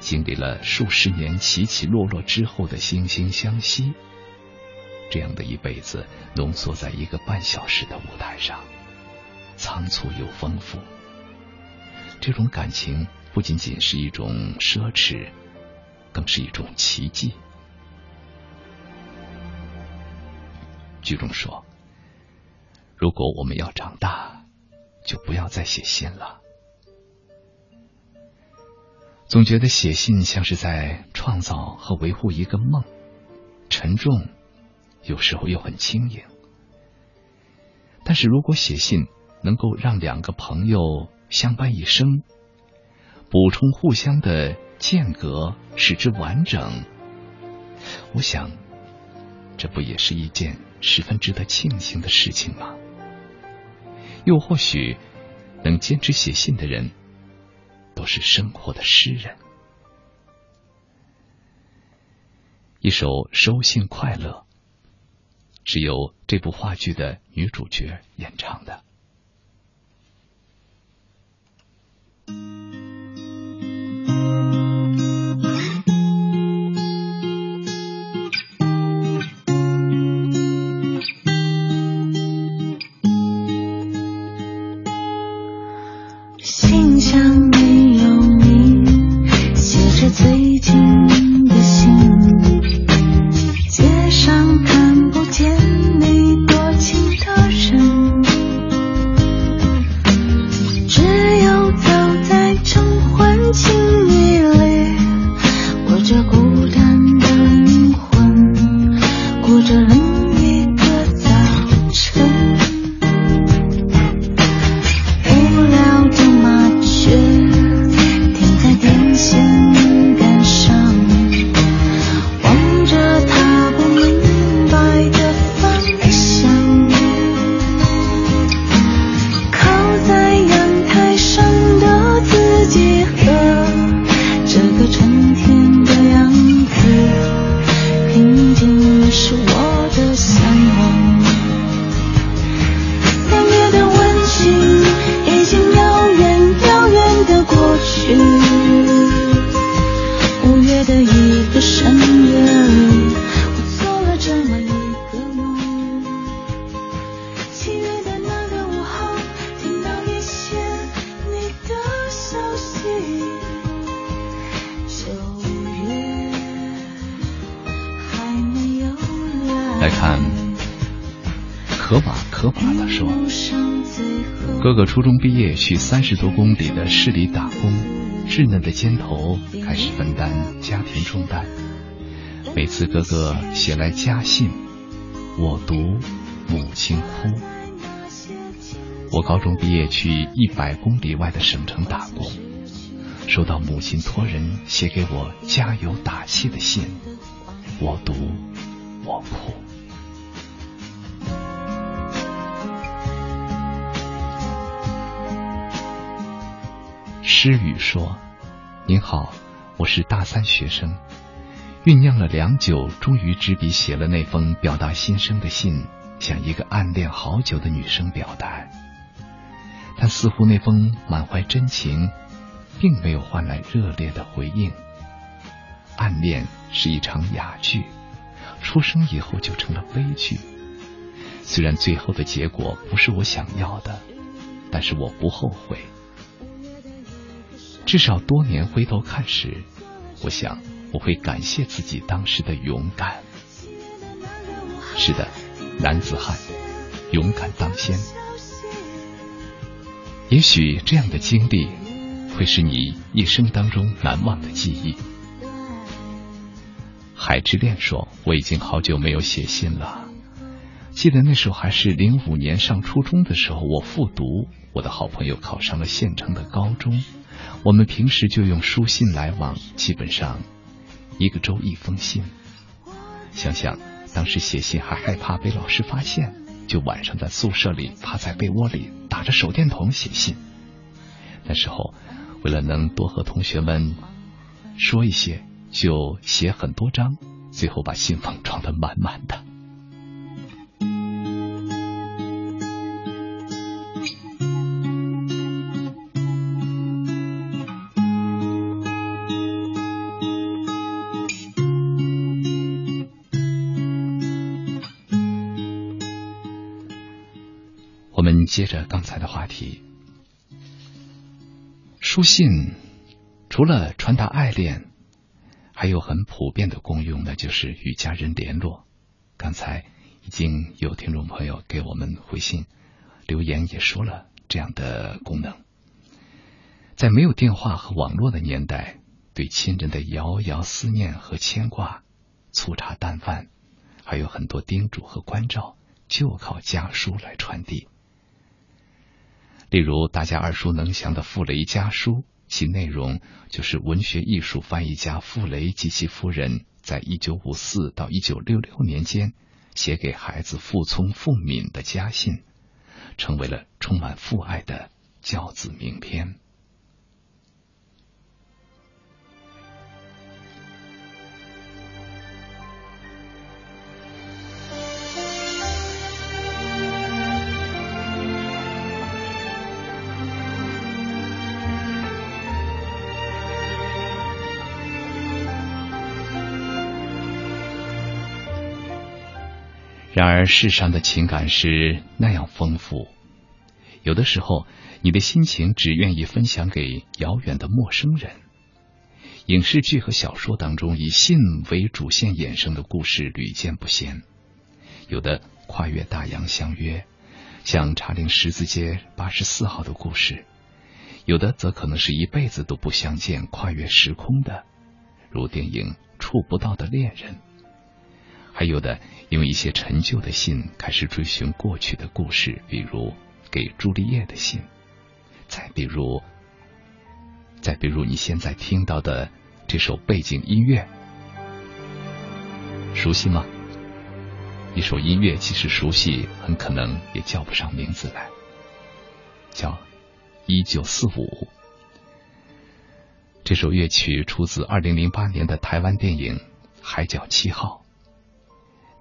Speaker 2: 经历了数十年起起落落之后的惺惺相惜，这样的一辈子浓缩在一个半小时的舞台上，仓促又丰富。这种感情不仅仅是一种奢侈，更是一种奇迹。剧中说：“如果我们要长大，就不要再写信了。总觉得写信像是在创造和维护一个梦，沉重，有时候又很轻盈。但是如果写信能够让两个朋友相伴一生，补充互相的间隔，使之完整，我想，这不也是一件？”十分值得庆幸的事情吗？又或许，能坚持写信的人，都是生活的诗人。一首《收信快乐》，是由这部话剧的女主角演唱的。来看，可把可把的说哥哥初中毕业，去三十多公里的市里打工，稚嫩的肩头开始分担家庭重担。每次哥哥写来家信，我读，母亲哭。我高中毕业，去一百公里外的省城打工，收到母亲托人写给我加油打气的信，我读，我哭。诗雨说：“您好，我是大三学生，酝酿了良久，终于执笔写了那封表达心声的信，向一个暗恋好久的女生表达。但似乎那封满怀真情，并没有换来热烈的回应。暗恋是一场哑剧，出生以后就成了悲剧。虽然最后的结果不是我想要的，但是我不后悔。”至少多年回头看时，我想我会感谢自己当时的勇敢。是的，男子汉，勇敢当先。也许这样的经历会是你一生当中难忘的记忆。海之恋说：“我已经好久没有写信了。记得那时候还是零五年上初中的时候，我复读，我的好朋友考上了县城的高中。”我们平时就用书信来往，基本上一个周一封信。想想当时写信还害怕被老师发现，就晚上在宿舍里趴在被窝里打着手电筒写信。那时候为了能多和同学们说一些，就写很多张，最后把信封装得满满的。接着刚才的话题，书信除了传达爱恋，还有很普遍的功用，那就是与家人联络。刚才已经有听众朋友给我们回信留言，也说了这样的功能。在没有电话和网络的年代，对亲人的遥遥思念和牵挂，粗茶淡饭，还有很多叮嘱和关照，就靠家书来传递。例如大家耳熟能详的《傅雷家书》，其内容就是文学艺术翻译家傅雷及其夫人在一九五四到一九六六年间写给孩子傅聪、傅敏的家信，成为了充满父爱的教子名篇。然而，世上的情感是那样丰富，有的时候，你的心情只愿意分享给遥远的陌生人。影视剧和小说当中以信为主线衍生的故事屡见不鲜，有的跨越大洋相约，像查令十字街八十四号的故事；有的则可能是一辈子都不相见，跨越时空的，如电影《触不到的恋人》。还有的因为一些陈旧的信开始追寻过去的故事，比如给朱丽叶的信，再比如，再比如你现在听到的这首背景音乐，熟悉吗？一首音乐即使熟悉，很可能也叫不上名字来，叫《一九四五》。这首乐曲出自二零零八年的台湾电影《海角七号》。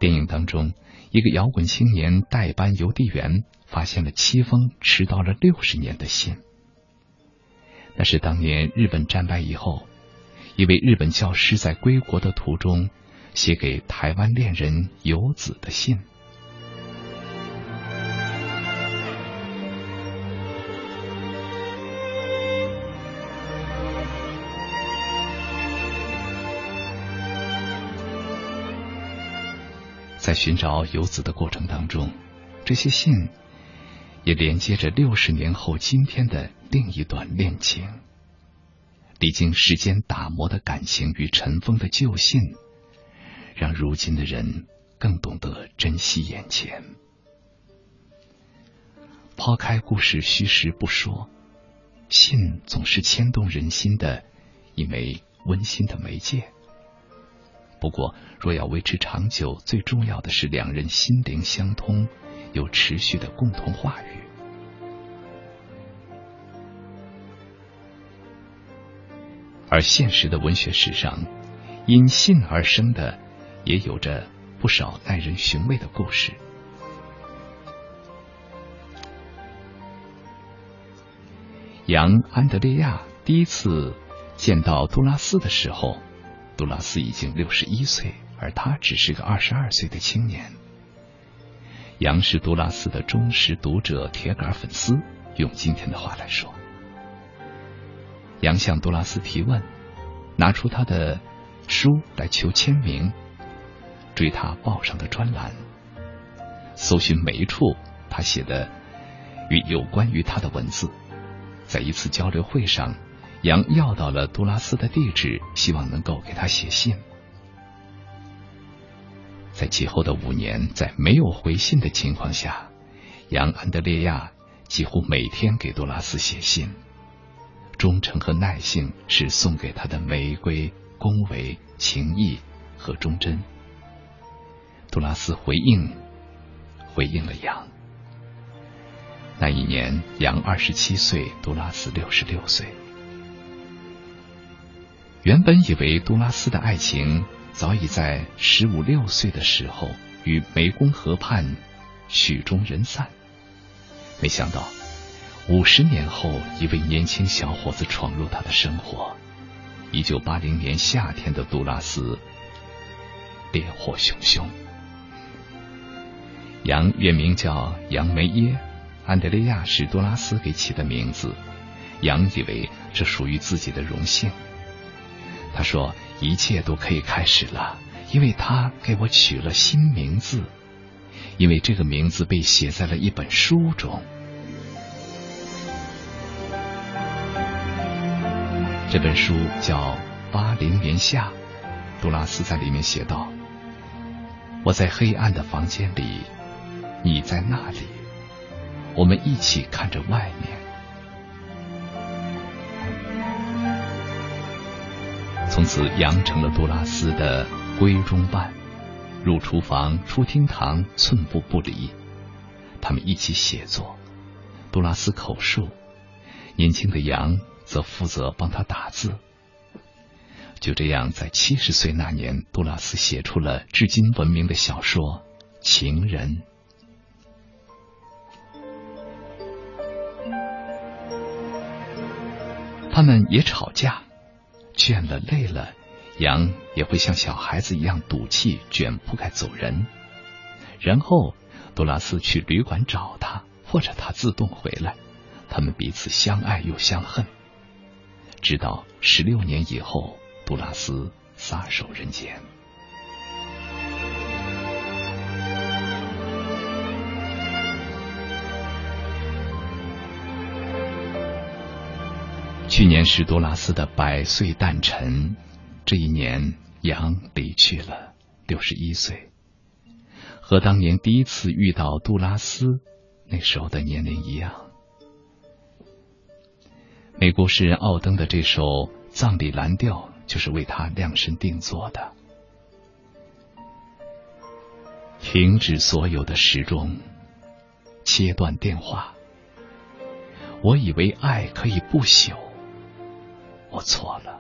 Speaker 2: 电影当中，一个摇滚青年代班邮递员发现了七封迟到了六十年的信。那是当年日本战败以后，一位日本教师在归国的途中写给台湾恋人游子的信。在寻找游子的过程当中，这些信也连接着六十年后今天的另一段恋情。历经时间打磨的感情与尘封的旧信，让如今的人更懂得珍惜眼前。抛开故事虚实不说，信总是牵动人心的一枚温馨的媒介。不过，若要维持长久，最重要的是两人心灵相通，有持续的共同话语。而现实的文学史上，因信而生的，也有着不少耐人寻味的故事。杨安德烈亚第一次见到杜拉斯的时候。杜拉斯已经六十一岁，而他只是个二十二岁的青年。杨是杜拉斯的忠实读者、铁杆粉丝。用今天的话来说，杨向杜拉斯提问，拿出他的书来求签名，追他报上的专栏，搜寻每一处他写的与有关于他的文字。在一次交流会上。杨要到了杜拉斯的地址，希望能够给他写信。在其后的五年，在没有回信的情况下，杨安德烈亚几乎每天给杜拉斯写信。忠诚和耐性是送给他的玫瑰、恭维、情谊和忠贞。杜拉斯回应，回应了杨。那一年，杨二十七岁，杜拉斯六十六岁。原本以为杜拉斯的爱情早已在十五六岁的时候与湄公河畔曲终人散，没想到五十年后，一位年轻小伙子闯入他的生活。一九八零年夏天的杜拉斯烈火熊熊。杨原名叫杨梅耶，安德烈亚是杜拉斯给起的名字。杨以为这属于自己的荣幸。他说：“一切都可以开始了，因为他给我取了新名字，因为这个名字被写在了一本书中。这本书叫《八零年夏》。杜拉斯在里面写道：‘我在黑暗的房间里，你在那里，我们一起看着外面。’”从此，杨成了杜拉斯的闺中伴，入厨房、出厅堂，寸步不离。他们一起写作，杜拉斯口述，年轻的杨则负责帮他打字。就这样，在七十岁那年，杜拉斯写出了至今闻名的小说《情人》。他们也吵架。倦了累了，羊也会像小孩子一样赌气，卷铺盖走人。然后杜拉斯去旅馆找他，或者他自动回来。他们彼此相爱又相恨，直到十六年以后，杜拉斯撒手人间。去年是多拉斯的百岁诞辰，这一年杨离去了，六十一岁，和当年第一次遇到杜拉斯那时候的年龄一样。美国诗人奥登的这首《葬礼蓝调》就是为他量身定做的。停止所有的时钟，切断电话。我以为爱可以不朽。我错了，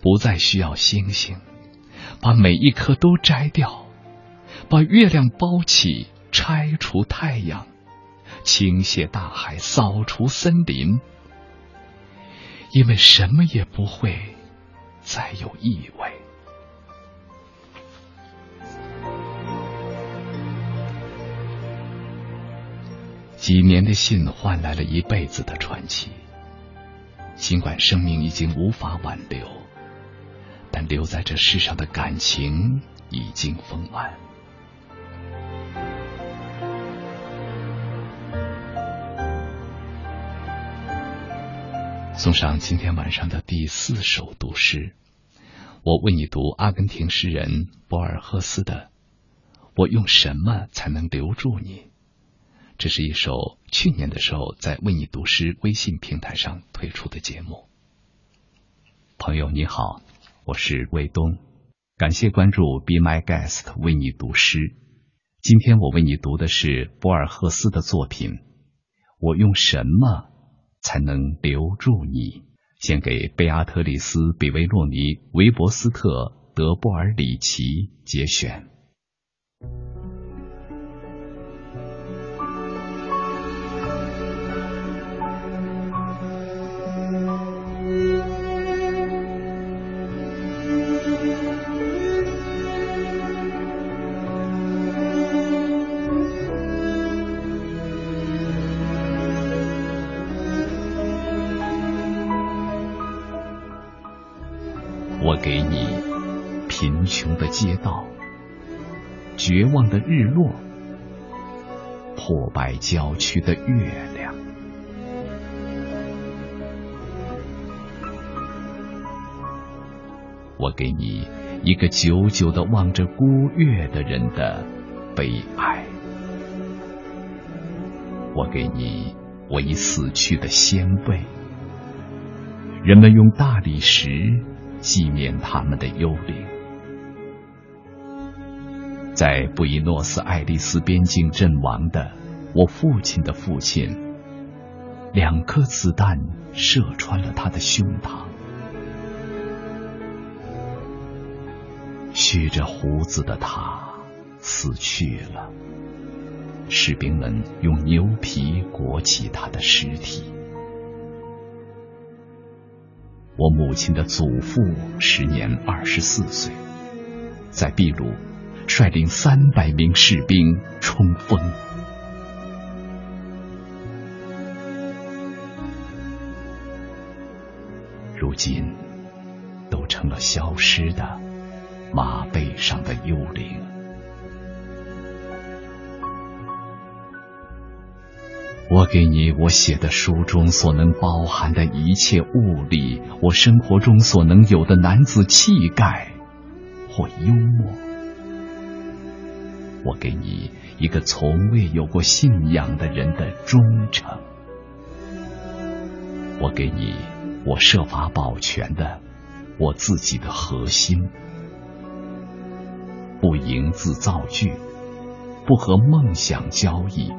Speaker 2: 不再需要星星，把每一颗都摘掉，把月亮包起，拆除太阳，倾泻大海，扫除森林，因为什么也不会再有意味。几年的信换来了一辈子的传奇。尽管生命已经无法挽留，但留在这世上的感情已经丰满。送上今天晚上的第四首读诗，我为你读阿根廷诗人博尔赫斯的《我用什么才能留住你》，这是一首去年的时候在为你读诗微信平台上推出的节目。朋友你好，我是卫东，感谢关注 Be My Guest 为你读诗。今天我为你读的是博尔赫斯的作品。我用什么才能留住你？献给贝阿特里斯·比维洛尼、维伯斯特·德波尔里奇节选。街道，绝望的日落，破败郊区的月亮。我给你一个久久的望着孤月的人的悲哀。我给你我已死去的先辈，人们用大理石。纪念他们的幽灵，在布宜诺斯艾利斯边境阵亡的我父亲的父亲，两颗子弹射穿了他的胸膛。蓄着胡子的他死去了，士兵们用牛皮裹起他的尸体。我母亲的祖父时年二十四岁，在秘鲁率领三百名士兵冲锋。如今，都成了消失的马背上的幽灵。我给你我写的书中所能包含的一切物理，我生活中所能有的男子气概或幽默。我给你一个从未有过信仰的人的忠诚。我给你我设法保全的我自己的核心，不营字造句，不和梦想交易。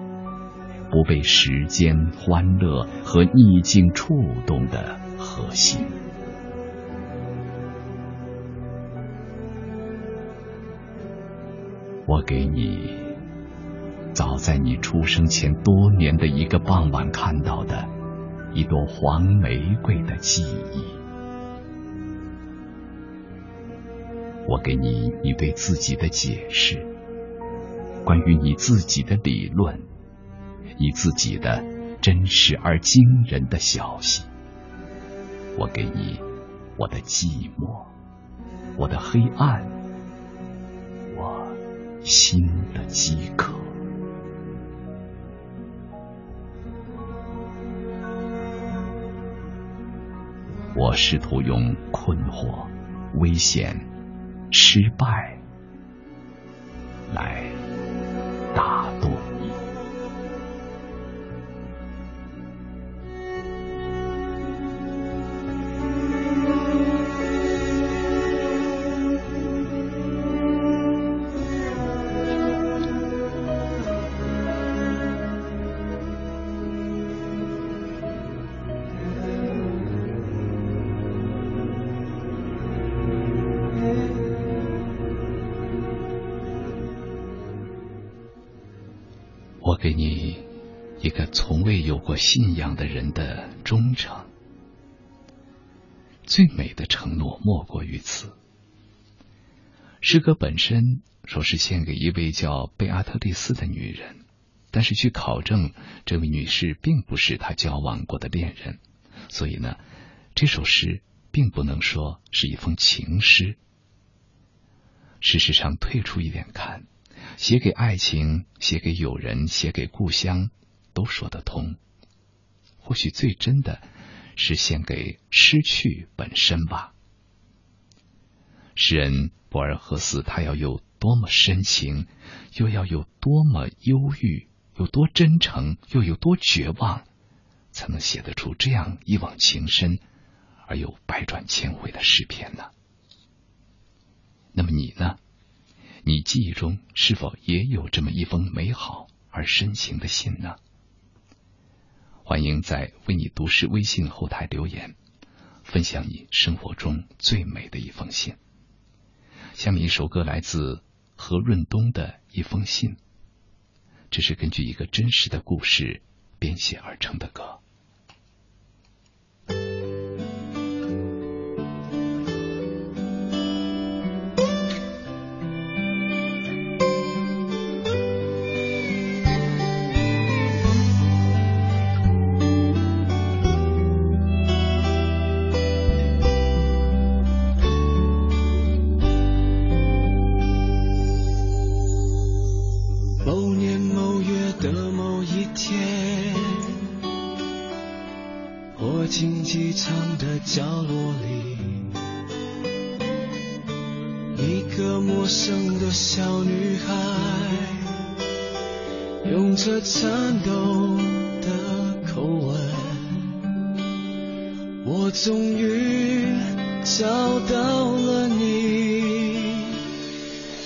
Speaker 2: 不被时间、欢乐和逆境触动的核心。我给你，早在你出生前多年的一个傍晚看到的一朵黄玫瑰的记忆。我给你你对自己的解释，关于你自己的理论。你自己的真实而惊人的消息，我给你我的寂寞，我的黑暗，新的饥渴。我试图用困惑、危险、失败来信仰的人的忠诚，最美的承诺莫过于此。诗歌本身说是献给一位叫贝阿特丽斯的女人，但是据考证，这位女士并不是他交往过的恋人，所以呢，这首诗并不能说是一封情诗。事实上，退出一点看。写给爱情，写给友人，写给故乡，都说得通。或许最真的是献给失去本身吧。诗人博尔赫斯，他要有多么深情，又要有多么忧郁有多真诚，又有多绝望，才能写得出这样一往情深而又百转千回的诗篇呢？那么你呢？你记忆中是否也有这么一封美好而深情的信呢？欢迎在为你读诗微信后台留言，分享你生活中最美的一封信。下面一首歌来自何润东的一封信，这是根据一个真实的故事编写而成的歌。
Speaker 8: 角落里一个陌生的小女孩用着颤抖的口吻我终于找到了你。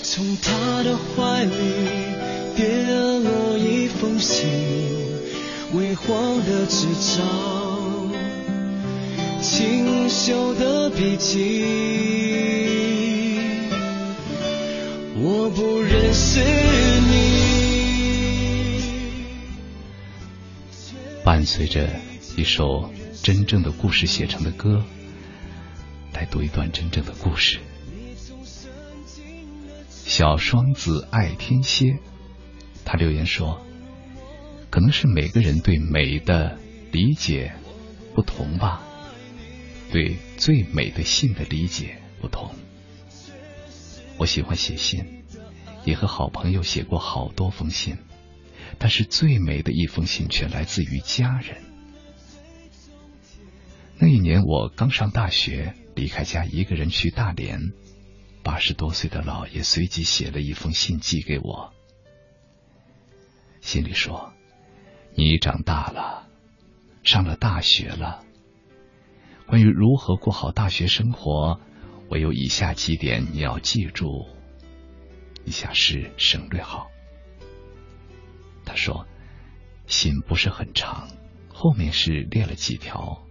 Speaker 8: 从她的怀里跌落一封信微黄的纸张清秀的脾气。我不认识你。
Speaker 2: 伴随着一首真正的故事写成的歌，来读一段真正的故事。小双子爱天蝎，他留言说：“可能是每个人对美的理解不同吧，对最美的信的理解不同。我喜欢写信，也和好朋友写过好多封信。”但是最美的一封信却来自于家人。那一年我刚上大学，离开家一个人去大连。八十多岁的老爷随即写了一封信寄给我，信里说：“你长大了，上了大学了。关于如何过好大学生活，我有以下几点你要记住。以下是省略号。”他说：“信不是很长，后面是列了几条，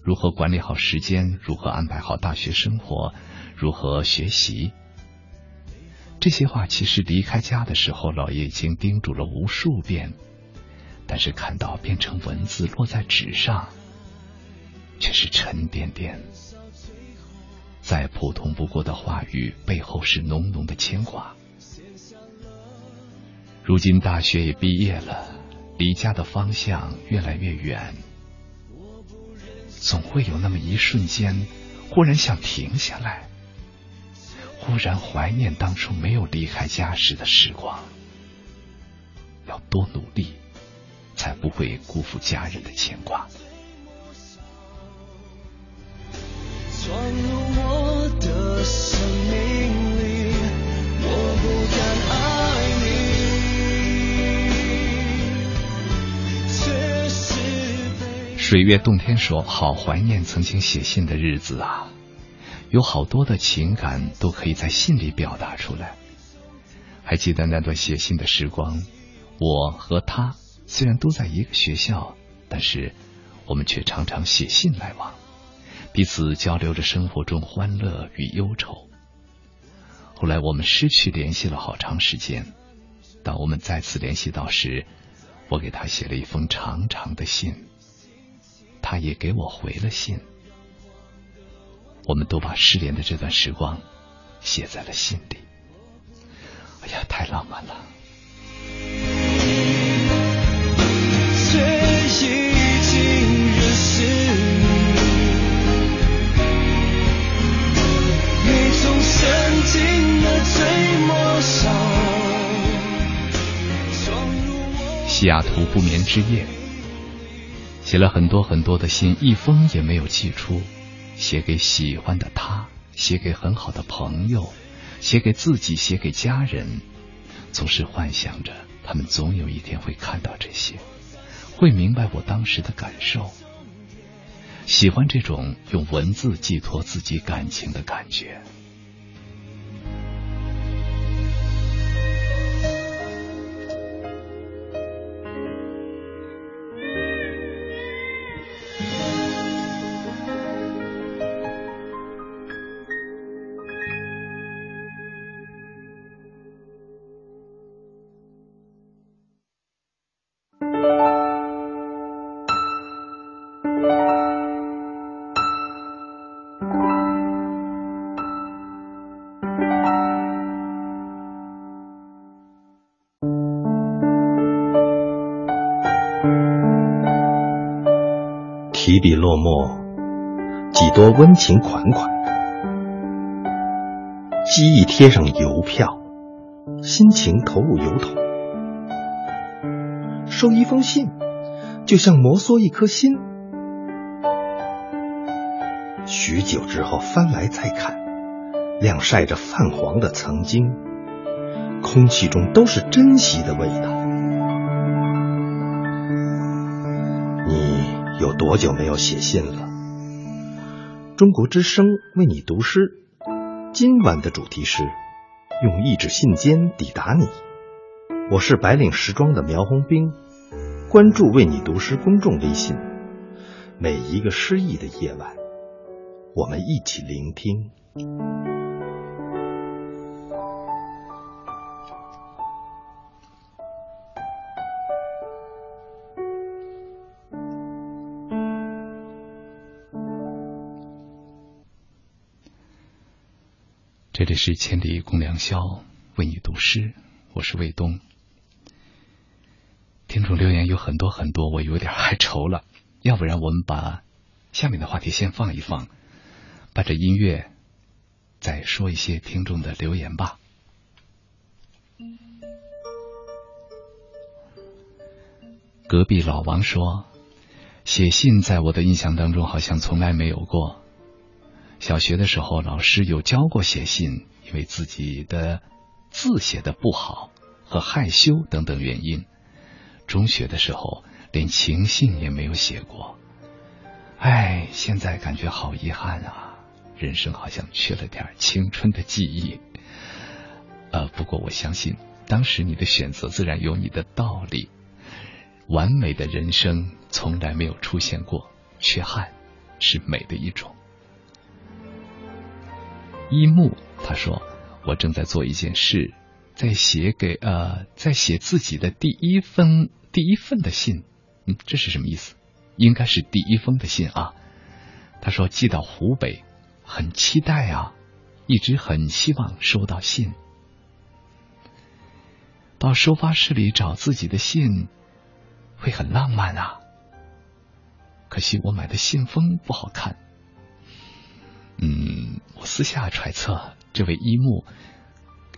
Speaker 2: 如何管理好时间，如何安排好大学生活，如何学习。这些话其实离开家的时候，老爷已经叮嘱了无数遍，但是看到变成文字落在纸上，却是沉甸甸。再普通不过的话语，背后是浓浓的牵挂。”如今大学也毕业了，离家的方向越来越远，总会有那么一瞬间，忽然想停下来，忽然怀念当初没有离开家时的时光。要多努力，才不会辜负家人的牵挂。放入我的生命里，我不敢爱你。水月洞天说：“好怀念曾经写信的日子啊，有好多的情感都可以在信里表达出来。还记得那段写信的时光，我和他虽然都在一个学校，但是我们却常常写信来往，彼此交流着生活中欢乐与忧愁。后来我们失去联系了好长时间，当我们再次联系到时，我给他写了一封长长的信。”他也给我回了信，我们都把失联的这段时光写在了信里。哎呀，太浪漫了！西雅图不眠之夜。写了很多很多的信，一封也没有寄出。写给喜欢的他，写给很好的朋友，写给自己，写给家人，总是幻想着他们总有一天会看到这些，会明白我当时的感受。喜欢这种用文字寄托自己感情的感觉。
Speaker 6: 提笔落墨，几多温情款款；机翼贴上邮票，心情投入邮筒。收一封信，就像摩挲一颗心。许久之后翻来再看，晾晒着泛黄的曾经，空气中都是珍惜的味道。有多久没有写信了？中国之声为你读诗，今晚的主题是用一纸信笺抵达你。我是白领时装的苗红兵，关注为你读诗公众微信，每一个诗意的夜晚，我们一起聆听。
Speaker 2: 这里是千里共良宵，为你读诗，我是卫东。听众留言有很多很多，我有点害愁了。要不然我们把下面的话题先放一放，把这音乐再说一些听众的留言吧。隔壁老王说：“写信在我的印象当中好像从来没有过。”小学的时候，老师有教过写信，因为自己的字写的不好和害羞等等原因。中学的时候，连情信也没有写过。唉，现在感觉好遗憾啊，人生好像缺了点青春的记忆。呃，不过我相信，当时你的选择自然有你的道理。完美的人生从来没有出现过，缺憾是美的一种。一木他说：“我正在做一件事，在写给呃，在写自己的第一封第一份的信。嗯，这是什么意思？应该是第一封的信啊。”他说：“寄到湖北，很期待啊，一直很希望收到信。到收发室里找自己的信，会很浪漫啊。可惜我买的信封不好看。”嗯，我私下揣测，这位一木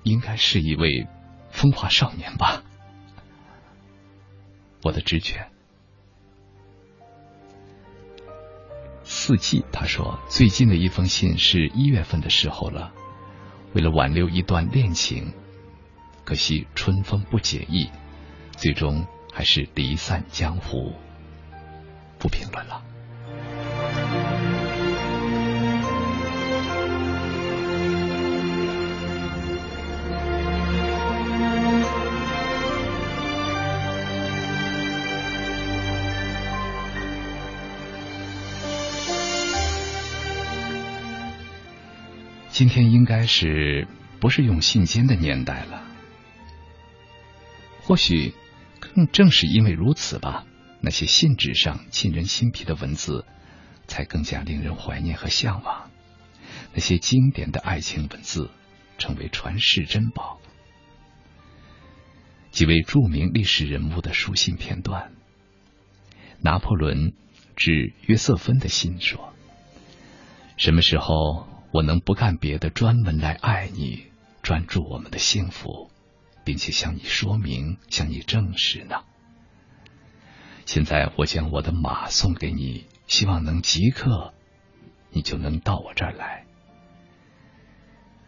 Speaker 2: 应该是一位风华少年吧？我的直觉。四季他说，最近的一封信是一月份的时候了，为了挽留一段恋情，可惜春风不解意，最终还是离散江湖。不评论了。今天应该是不是用信笺的年代了？或许更正是因为如此吧，那些信纸上沁人心脾的文字，才更加令人怀念和向往。那些经典的爱情文字，成为传世珍宝。几位著名历史人物的书信片段：拿破仑致约瑟芬的信说：“什么时候？”我能不干别的，专门来爱你，专注我们的幸福，并且向你说明，向你证实呢。现在我将我的马送给你，希望能即刻，你就能到我这儿来。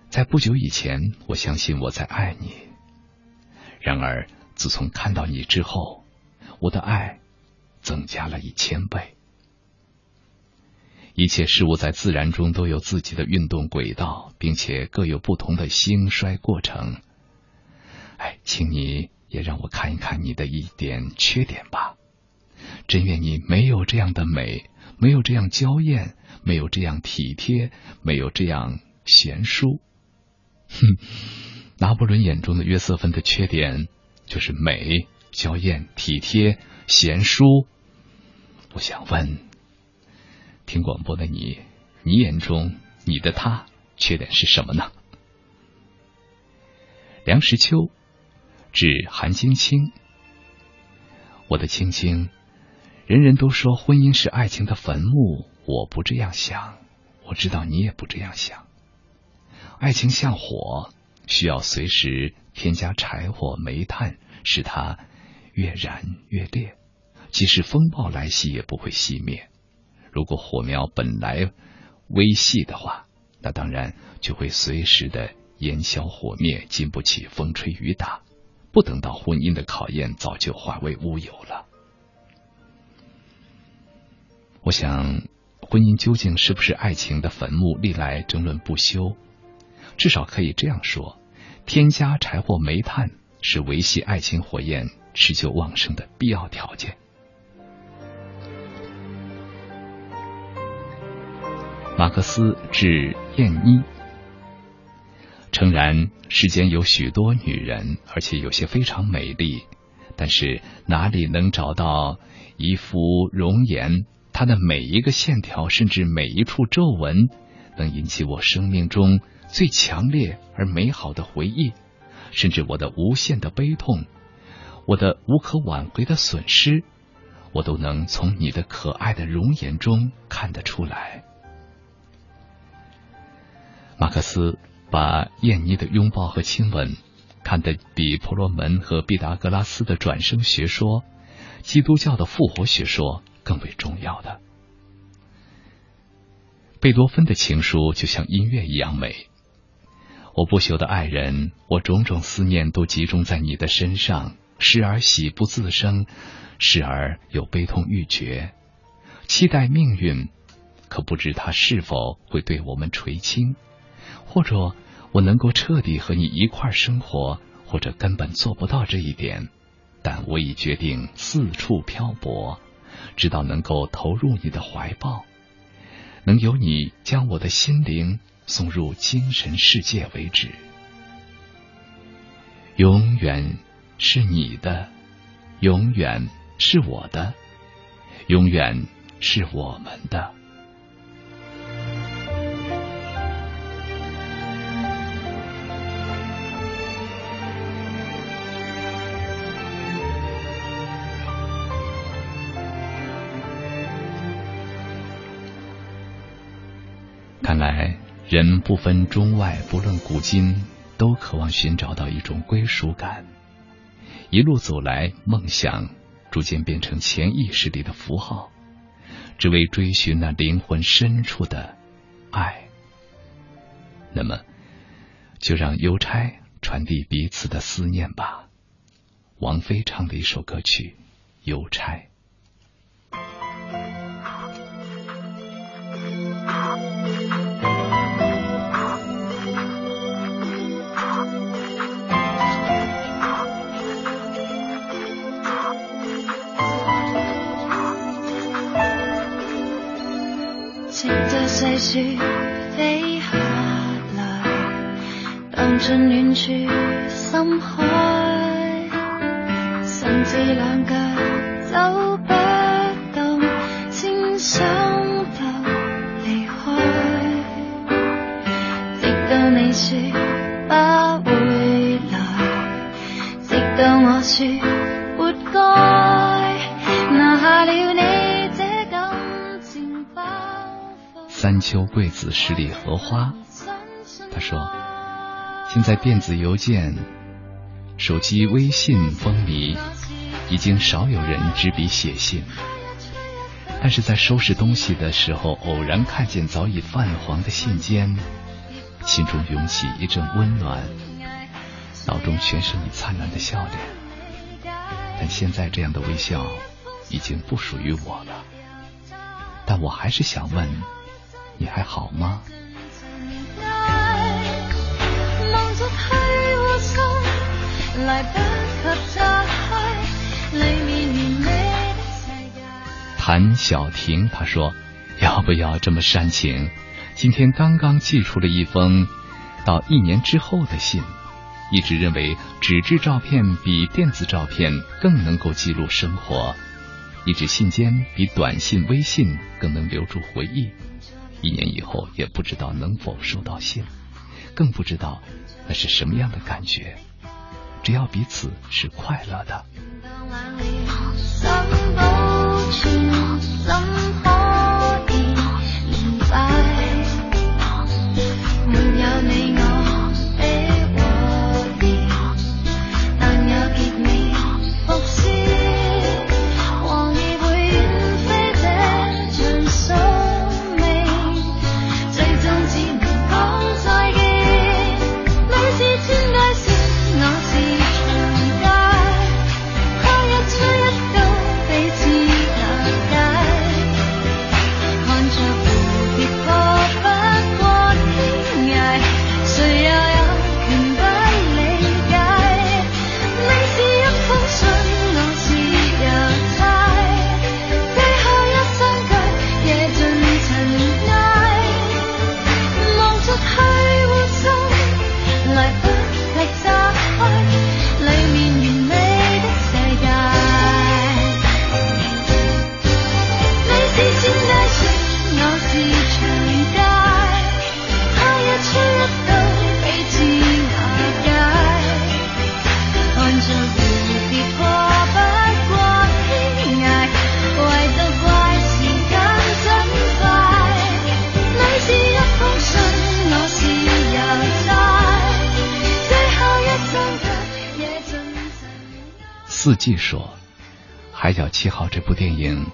Speaker 2: 在不久以前，我相信我在爱你，然而自从看到你之后，我的爱增加了一千倍。一切事物在自然中都有自己的运动轨道，并且各有不同的兴衰过程。哎，请你也让我看一看你的一点缺点吧。真愿你没有这样的美，没有这样娇艳，没有这样体贴，没有这样贤淑。哼，拿破仑眼中的约瑟芬的缺点就是美、娇艳、体贴、贤淑。我想问。听广播的你，你眼中你的他缺点是什么呢？梁实秋，指韩晶清。我的青青，人人都说婚姻是爱情的坟墓，我不这样想，我知道你也不这样想。爱情像火，需要随时添加柴火、煤炭，使它越燃越烈，即使风暴来袭也不会熄灭。如果火苗本来微细的话，那当然就会随时的烟消火灭，经不起风吹雨打。不等到婚姻的考验，早就化为乌有了。我想，婚姻究竟是不是爱情的坟墓，历来争论不休。至少可以这样说：添加柴火煤炭是维系爱情火焰持久旺盛的必要条件。马克思致燕妮，诚然，世间有许多女人，而且有些非常美丽，但是哪里能找到一副容颜？她的每一个线条，甚至每一处皱纹，能引起我生命中最强烈而美好的回忆，甚至我的无限的悲痛，我的无可挽回的损失，我都能从你的可爱的容颜中看得出来。马克思把燕妮的拥抱和亲吻看得比婆罗门和毕达哥拉斯的转生学说、基督教的复活学说更为重要的。贝多芬的情书就像音乐一样美。我不朽的爱人，我种种思念都集中在你的身上，时而喜不自胜，时而又悲痛欲绝，期待命运，可不知他是否会对我们垂青。或者我能够彻底和你一块生活，或者根本做不到这一点，但我已决定四处漂泊，直到能够投入你的怀抱，能由你将我的心灵送入精神世界为止。永远是你的，永远是我的，永远是我们的。看来，人不分中外，不论古今，都渴望寻找到一种归属感。一路走来，梦想逐渐变成潜意识里的符号，只为追寻那灵魂深处的爱。那么，就让邮差传递彼此的思念吧。王菲唱的一首歌曲《邮差》。
Speaker 9: 雪飞下来，荡进远处深海，甚至两脚走不动，先想到离开。直到你说不会来，直到我说
Speaker 2: 三秋桂子，十里荷花。他说：“现在电子邮件、手机微信风靡，已经少有人执笔写信。但是在收拾东西的时候，偶然看见早已泛黄的信笺，心中涌起一阵温暖，脑中全是你灿烂的笑脸。但现在这样的微笑已经不属于我了。但我还是想问，你还好吗？谭小婷她说：“要不要这么煽情？今天刚刚寄出了一封到一年之后的信。一直认为纸质照片比电子照片更能够记录生活，一纸信笺比短信、微信更能留住回忆。一年以后也不知道能否收到信，更不知道那是什么样的感觉。只要彼此是快乐的。”四季说，《海角七号》这部电影，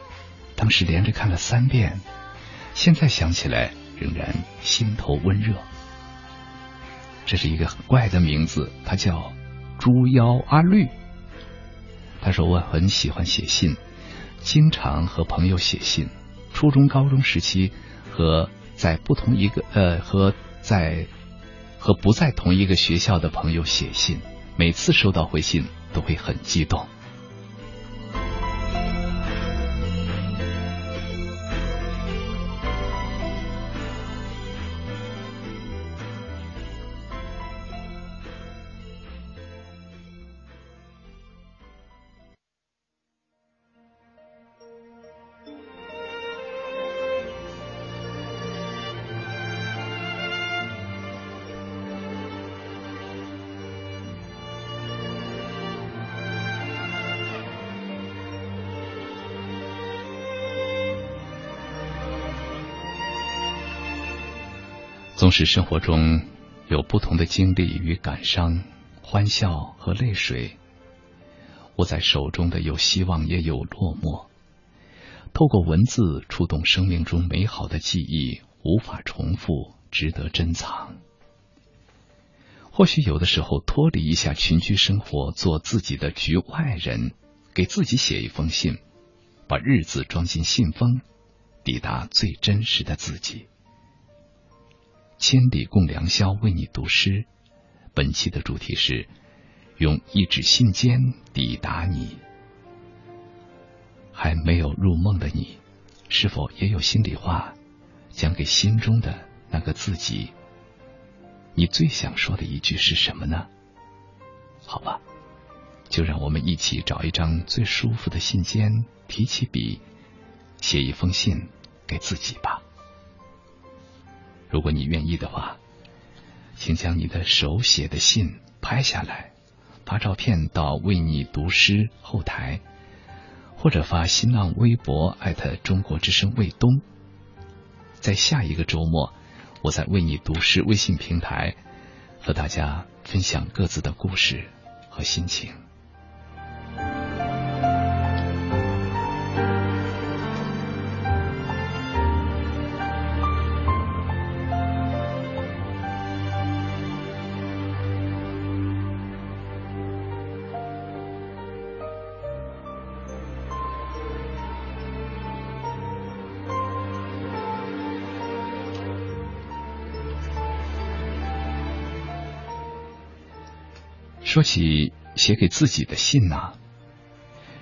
Speaker 2: 当时连着看了三遍，现在想起来仍然心头温热。这是一个很怪的名字，他叫猪妖阿绿。他说我很喜欢写信，经常和朋友写信。初中、高中时期和在不同一个呃和在和不在同一个学校的朋友写信，每次收到回信。都会很激动。同时生活中有不同的经历与感伤，欢笑和泪水。握在手中的有希望，也有落寞。透过文字触动生命中美好的记忆，无法重复，值得珍藏。或许有的时候脱离一下群居生活，做自己的局外人，给自己写一封信，把日子装进信封，抵达最真实的自己。千里共良宵，为你读诗。本期的主题是用一纸信笺抵达你。还没有入梦的你，是否也有心里话讲给心中的那个自己？你最想说的一句是什么呢？好吧，就让我们一起找一张最舒服的信笺，提起笔，写一封信给自己吧。如果你愿意的话，请将你的手写的信拍下来，发照片到“为你读诗”后台，或者发新浪微博艾特中国之声卫东。在下一个周末，我在“为你读诗”微信平台和大家分享各自的故事和心情。说起写给自己的信呐，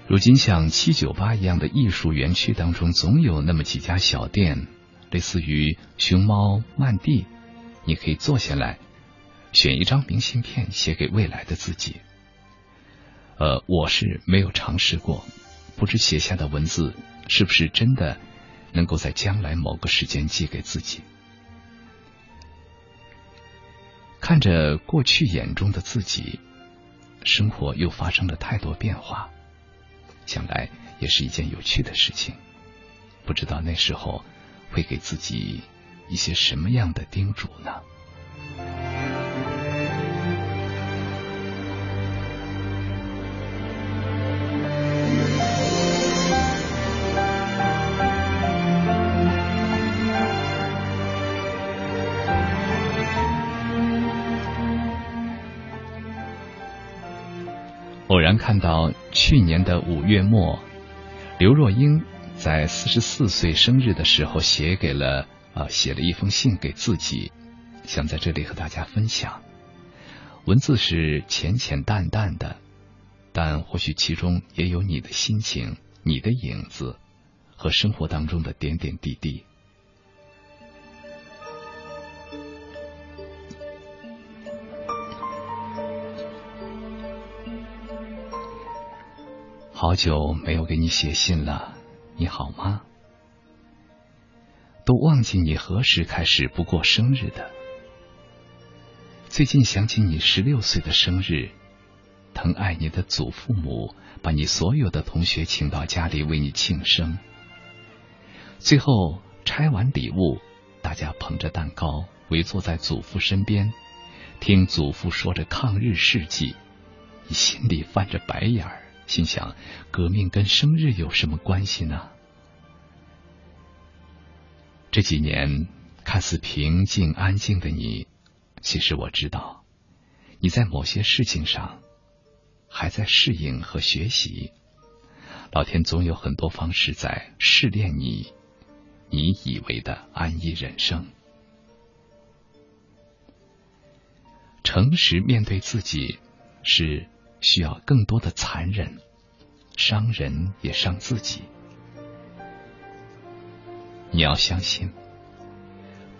Speaker 2: 如今像七九八一样的艺术园区当中，总有那么几家小店，类似于熊猫漫地，你可以坐下来，选一张明信片写给未来的自己。呃，我是没有尝试过，不知写下的文字是不是真的能够在将来某个时间寄给自己。看着过去眼中的自己，生活又发生了太多变化，想来也是一件有趣的事情。不知道那时候会给自己一些什么样的叮嘱呢？看到去年的五月末，刘若英在四十四岁生日的时候写给了啊写了一封信给自己，想在这里和大家分享。文字是浅浅淡淡的，但或许其中也有你的心情、你的影子和生活当中的点点滴滴。好久没有给你写信了，你好吗？都忘记你何时开始不过生日的。最近想起你十六岁的生日，疼爱你的祖父母把你所有的同学请到家里为你庆生。最后拆完礼物，大家捧着蛋糕围坐在祖父身边，听祖父说着抗日事迹，你心里翻着白眼儿。心想，革命跟生日有什么关系呢？这几年看似平静安静的你，其实我知道，你在某些事情上还在适应和学习。老天总有很多方式在试炼你，你以为的安逸人生。诚实面对自己是。需要更多的残忍，伤人也伤自己。你要相信，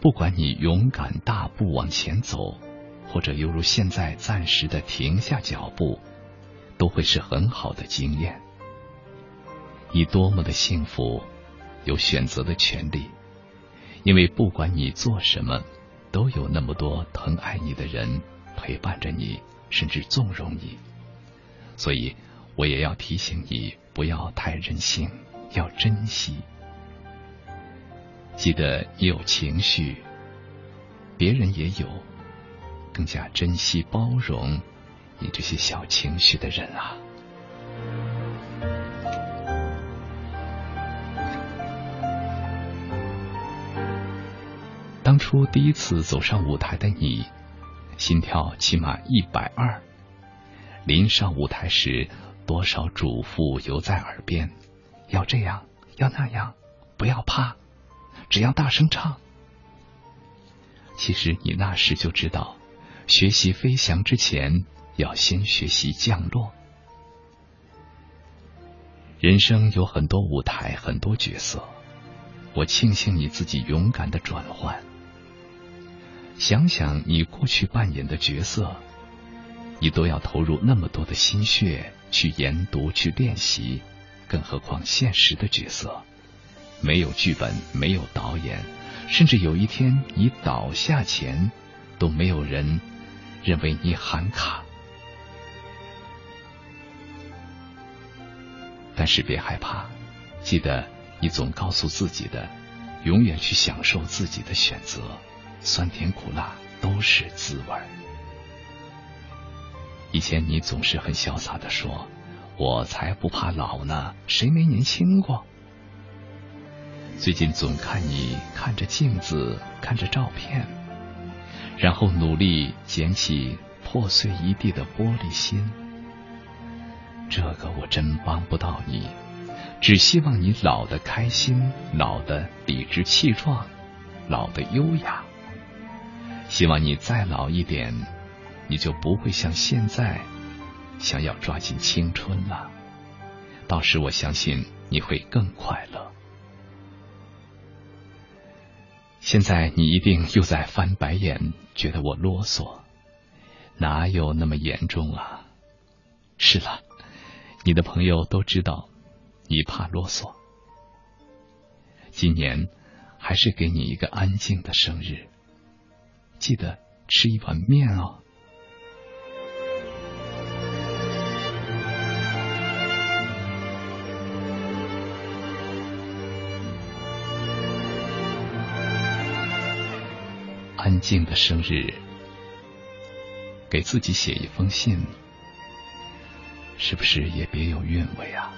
Speaker 2: 不管你勇敢大步往前走，或者犹如现在暂时的停下脚步，都会是很好的经验。你多么的幸福，有选择的权利，因为不管你做什么，都有那么多疼爱你的人陪伴着你，甚至纵容你。所以，我也要提醒你，不要太任性，要珍惜。记得你有情绪，别人也有，更加珍惜包容你这些小情绪的人啊！当初第一次走上舞台的你，心跳起码一百二。临上舞台时，多少嘱咐犹在耳边：要这样，要那样，不要怕，只要大声唱。其实你那时就知道，学习飞翔之前，要先学习降落。人生有很多舞台，很多角色，我庆幸你自己勇敢的转换。想想你过去扮演的角色。你都要投入那么多的心血去研读、去练习，更何况现实的角色，没有剧本，没有导演，甚至有一天你倒下前，都没有人认为你喊卡。但是别害怕，记得你总告诉自己的，永远去享受自己的选择，酸甜苦辣都是滋味儿。以前你总是很潇洒的说：“我才不怕老呢，谁没年轻过？”最近总看你看着镜子，看着照片，然后努力捡起破碎一地的玻璃心。这个我真帮不到你，只希望你老的开心，老的理直气壮，老的优雅。希望你再老一点。你就不会像现在想要抓紧青春了。到时我相信你会更快乐。现在你一定又在翻白眼，觉得我啰嗦，哪有那么严重啊？是了，你的朋友都知道你怕啰嗦。今年还是给你一个安静的生日，记得吃一碗面哦。安静的生日，给自己写一封信，是不是也别有韵味啊？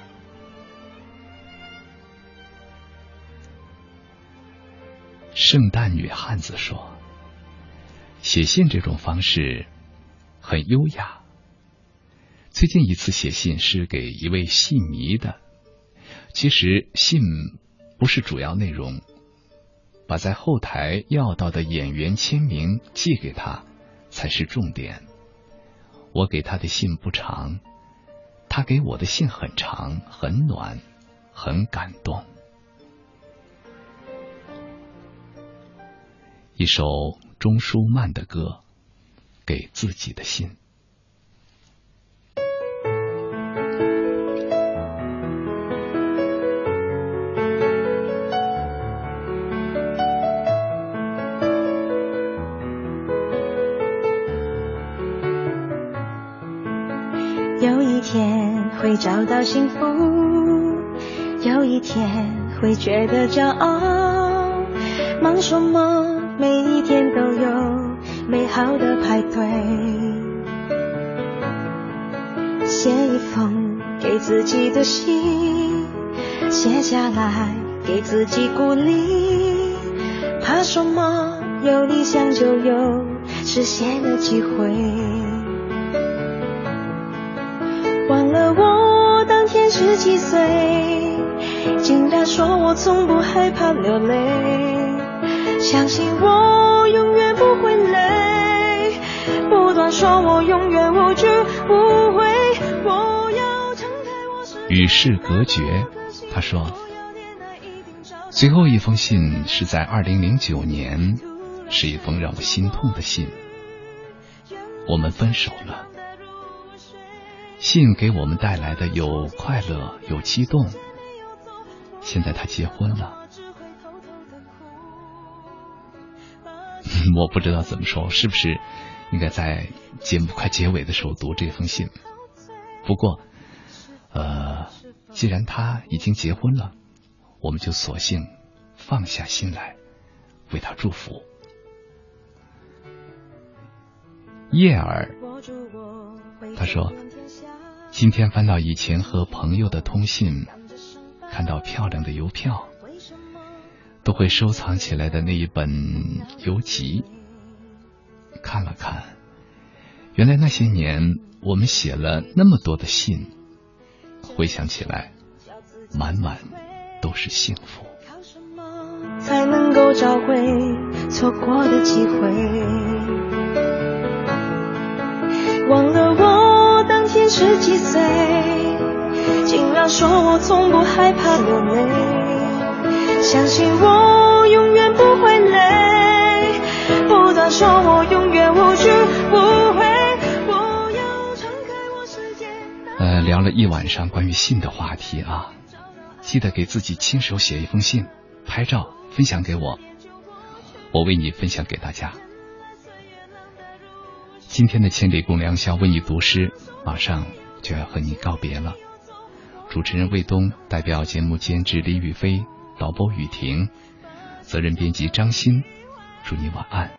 Speaker 2: 圣诞女汉子说：“写信这种方式很优雅。最近一次写信是给一位戏迷的，其实信不是主要内容。”把在后台要到的演员签名寄给他，才是重点。我给他的信不长，他给我的信很长，很暖，很感动。一首钟舒漫的歌，给自己的信。
Speaker 10: 找到幸福，有一天会觉得骄傲。忙什么？每一天都有美好的派对。写一封给自己的信，写下来给自己鼓励。怕什么？有理想就有实现的机会。十几岁，竟然说我从不害怕流泪，相信我永远不会累，不断说我永远无惧无悔。我要撑开我世
Speaker 2: 与世隔绝，他说，最后一封信是在二零零九年，是一封让我心痛的信，我们分手了。信给我们带来的有快乐，有激动。现在他结婚了，我不知道怎么说，是不是应该在节目快结尾的时候读这封信？不过，呃，既然他已经结婚了，我们就索性放下心来，为他祝福。叶儿，他说。今天翻到以前和朋友的通信，看到漂亮的邮票，都会收藏起来的那一本邮集，看了看，原来那些年我们写了那么多的信，回想起来，满满都是幸福。
Speaker 10: 才能够找回错过的机会？十几岁，竟然说我从不害怕流泪，相信我永远不会累，不断说我永远无惧无悔。我要敞开我世界。
Speaker 2: 呃，聊了一晚上关于信的话题啊，记得给自己亲手写一封信，拍照分享给我，我为你分享给大家。今天的千里共良宵为你读诗，马上就要和你告别了。主持人魏东代表节目监制李宇飞、导播雨婷、责任编辑张欣，祝你晚安。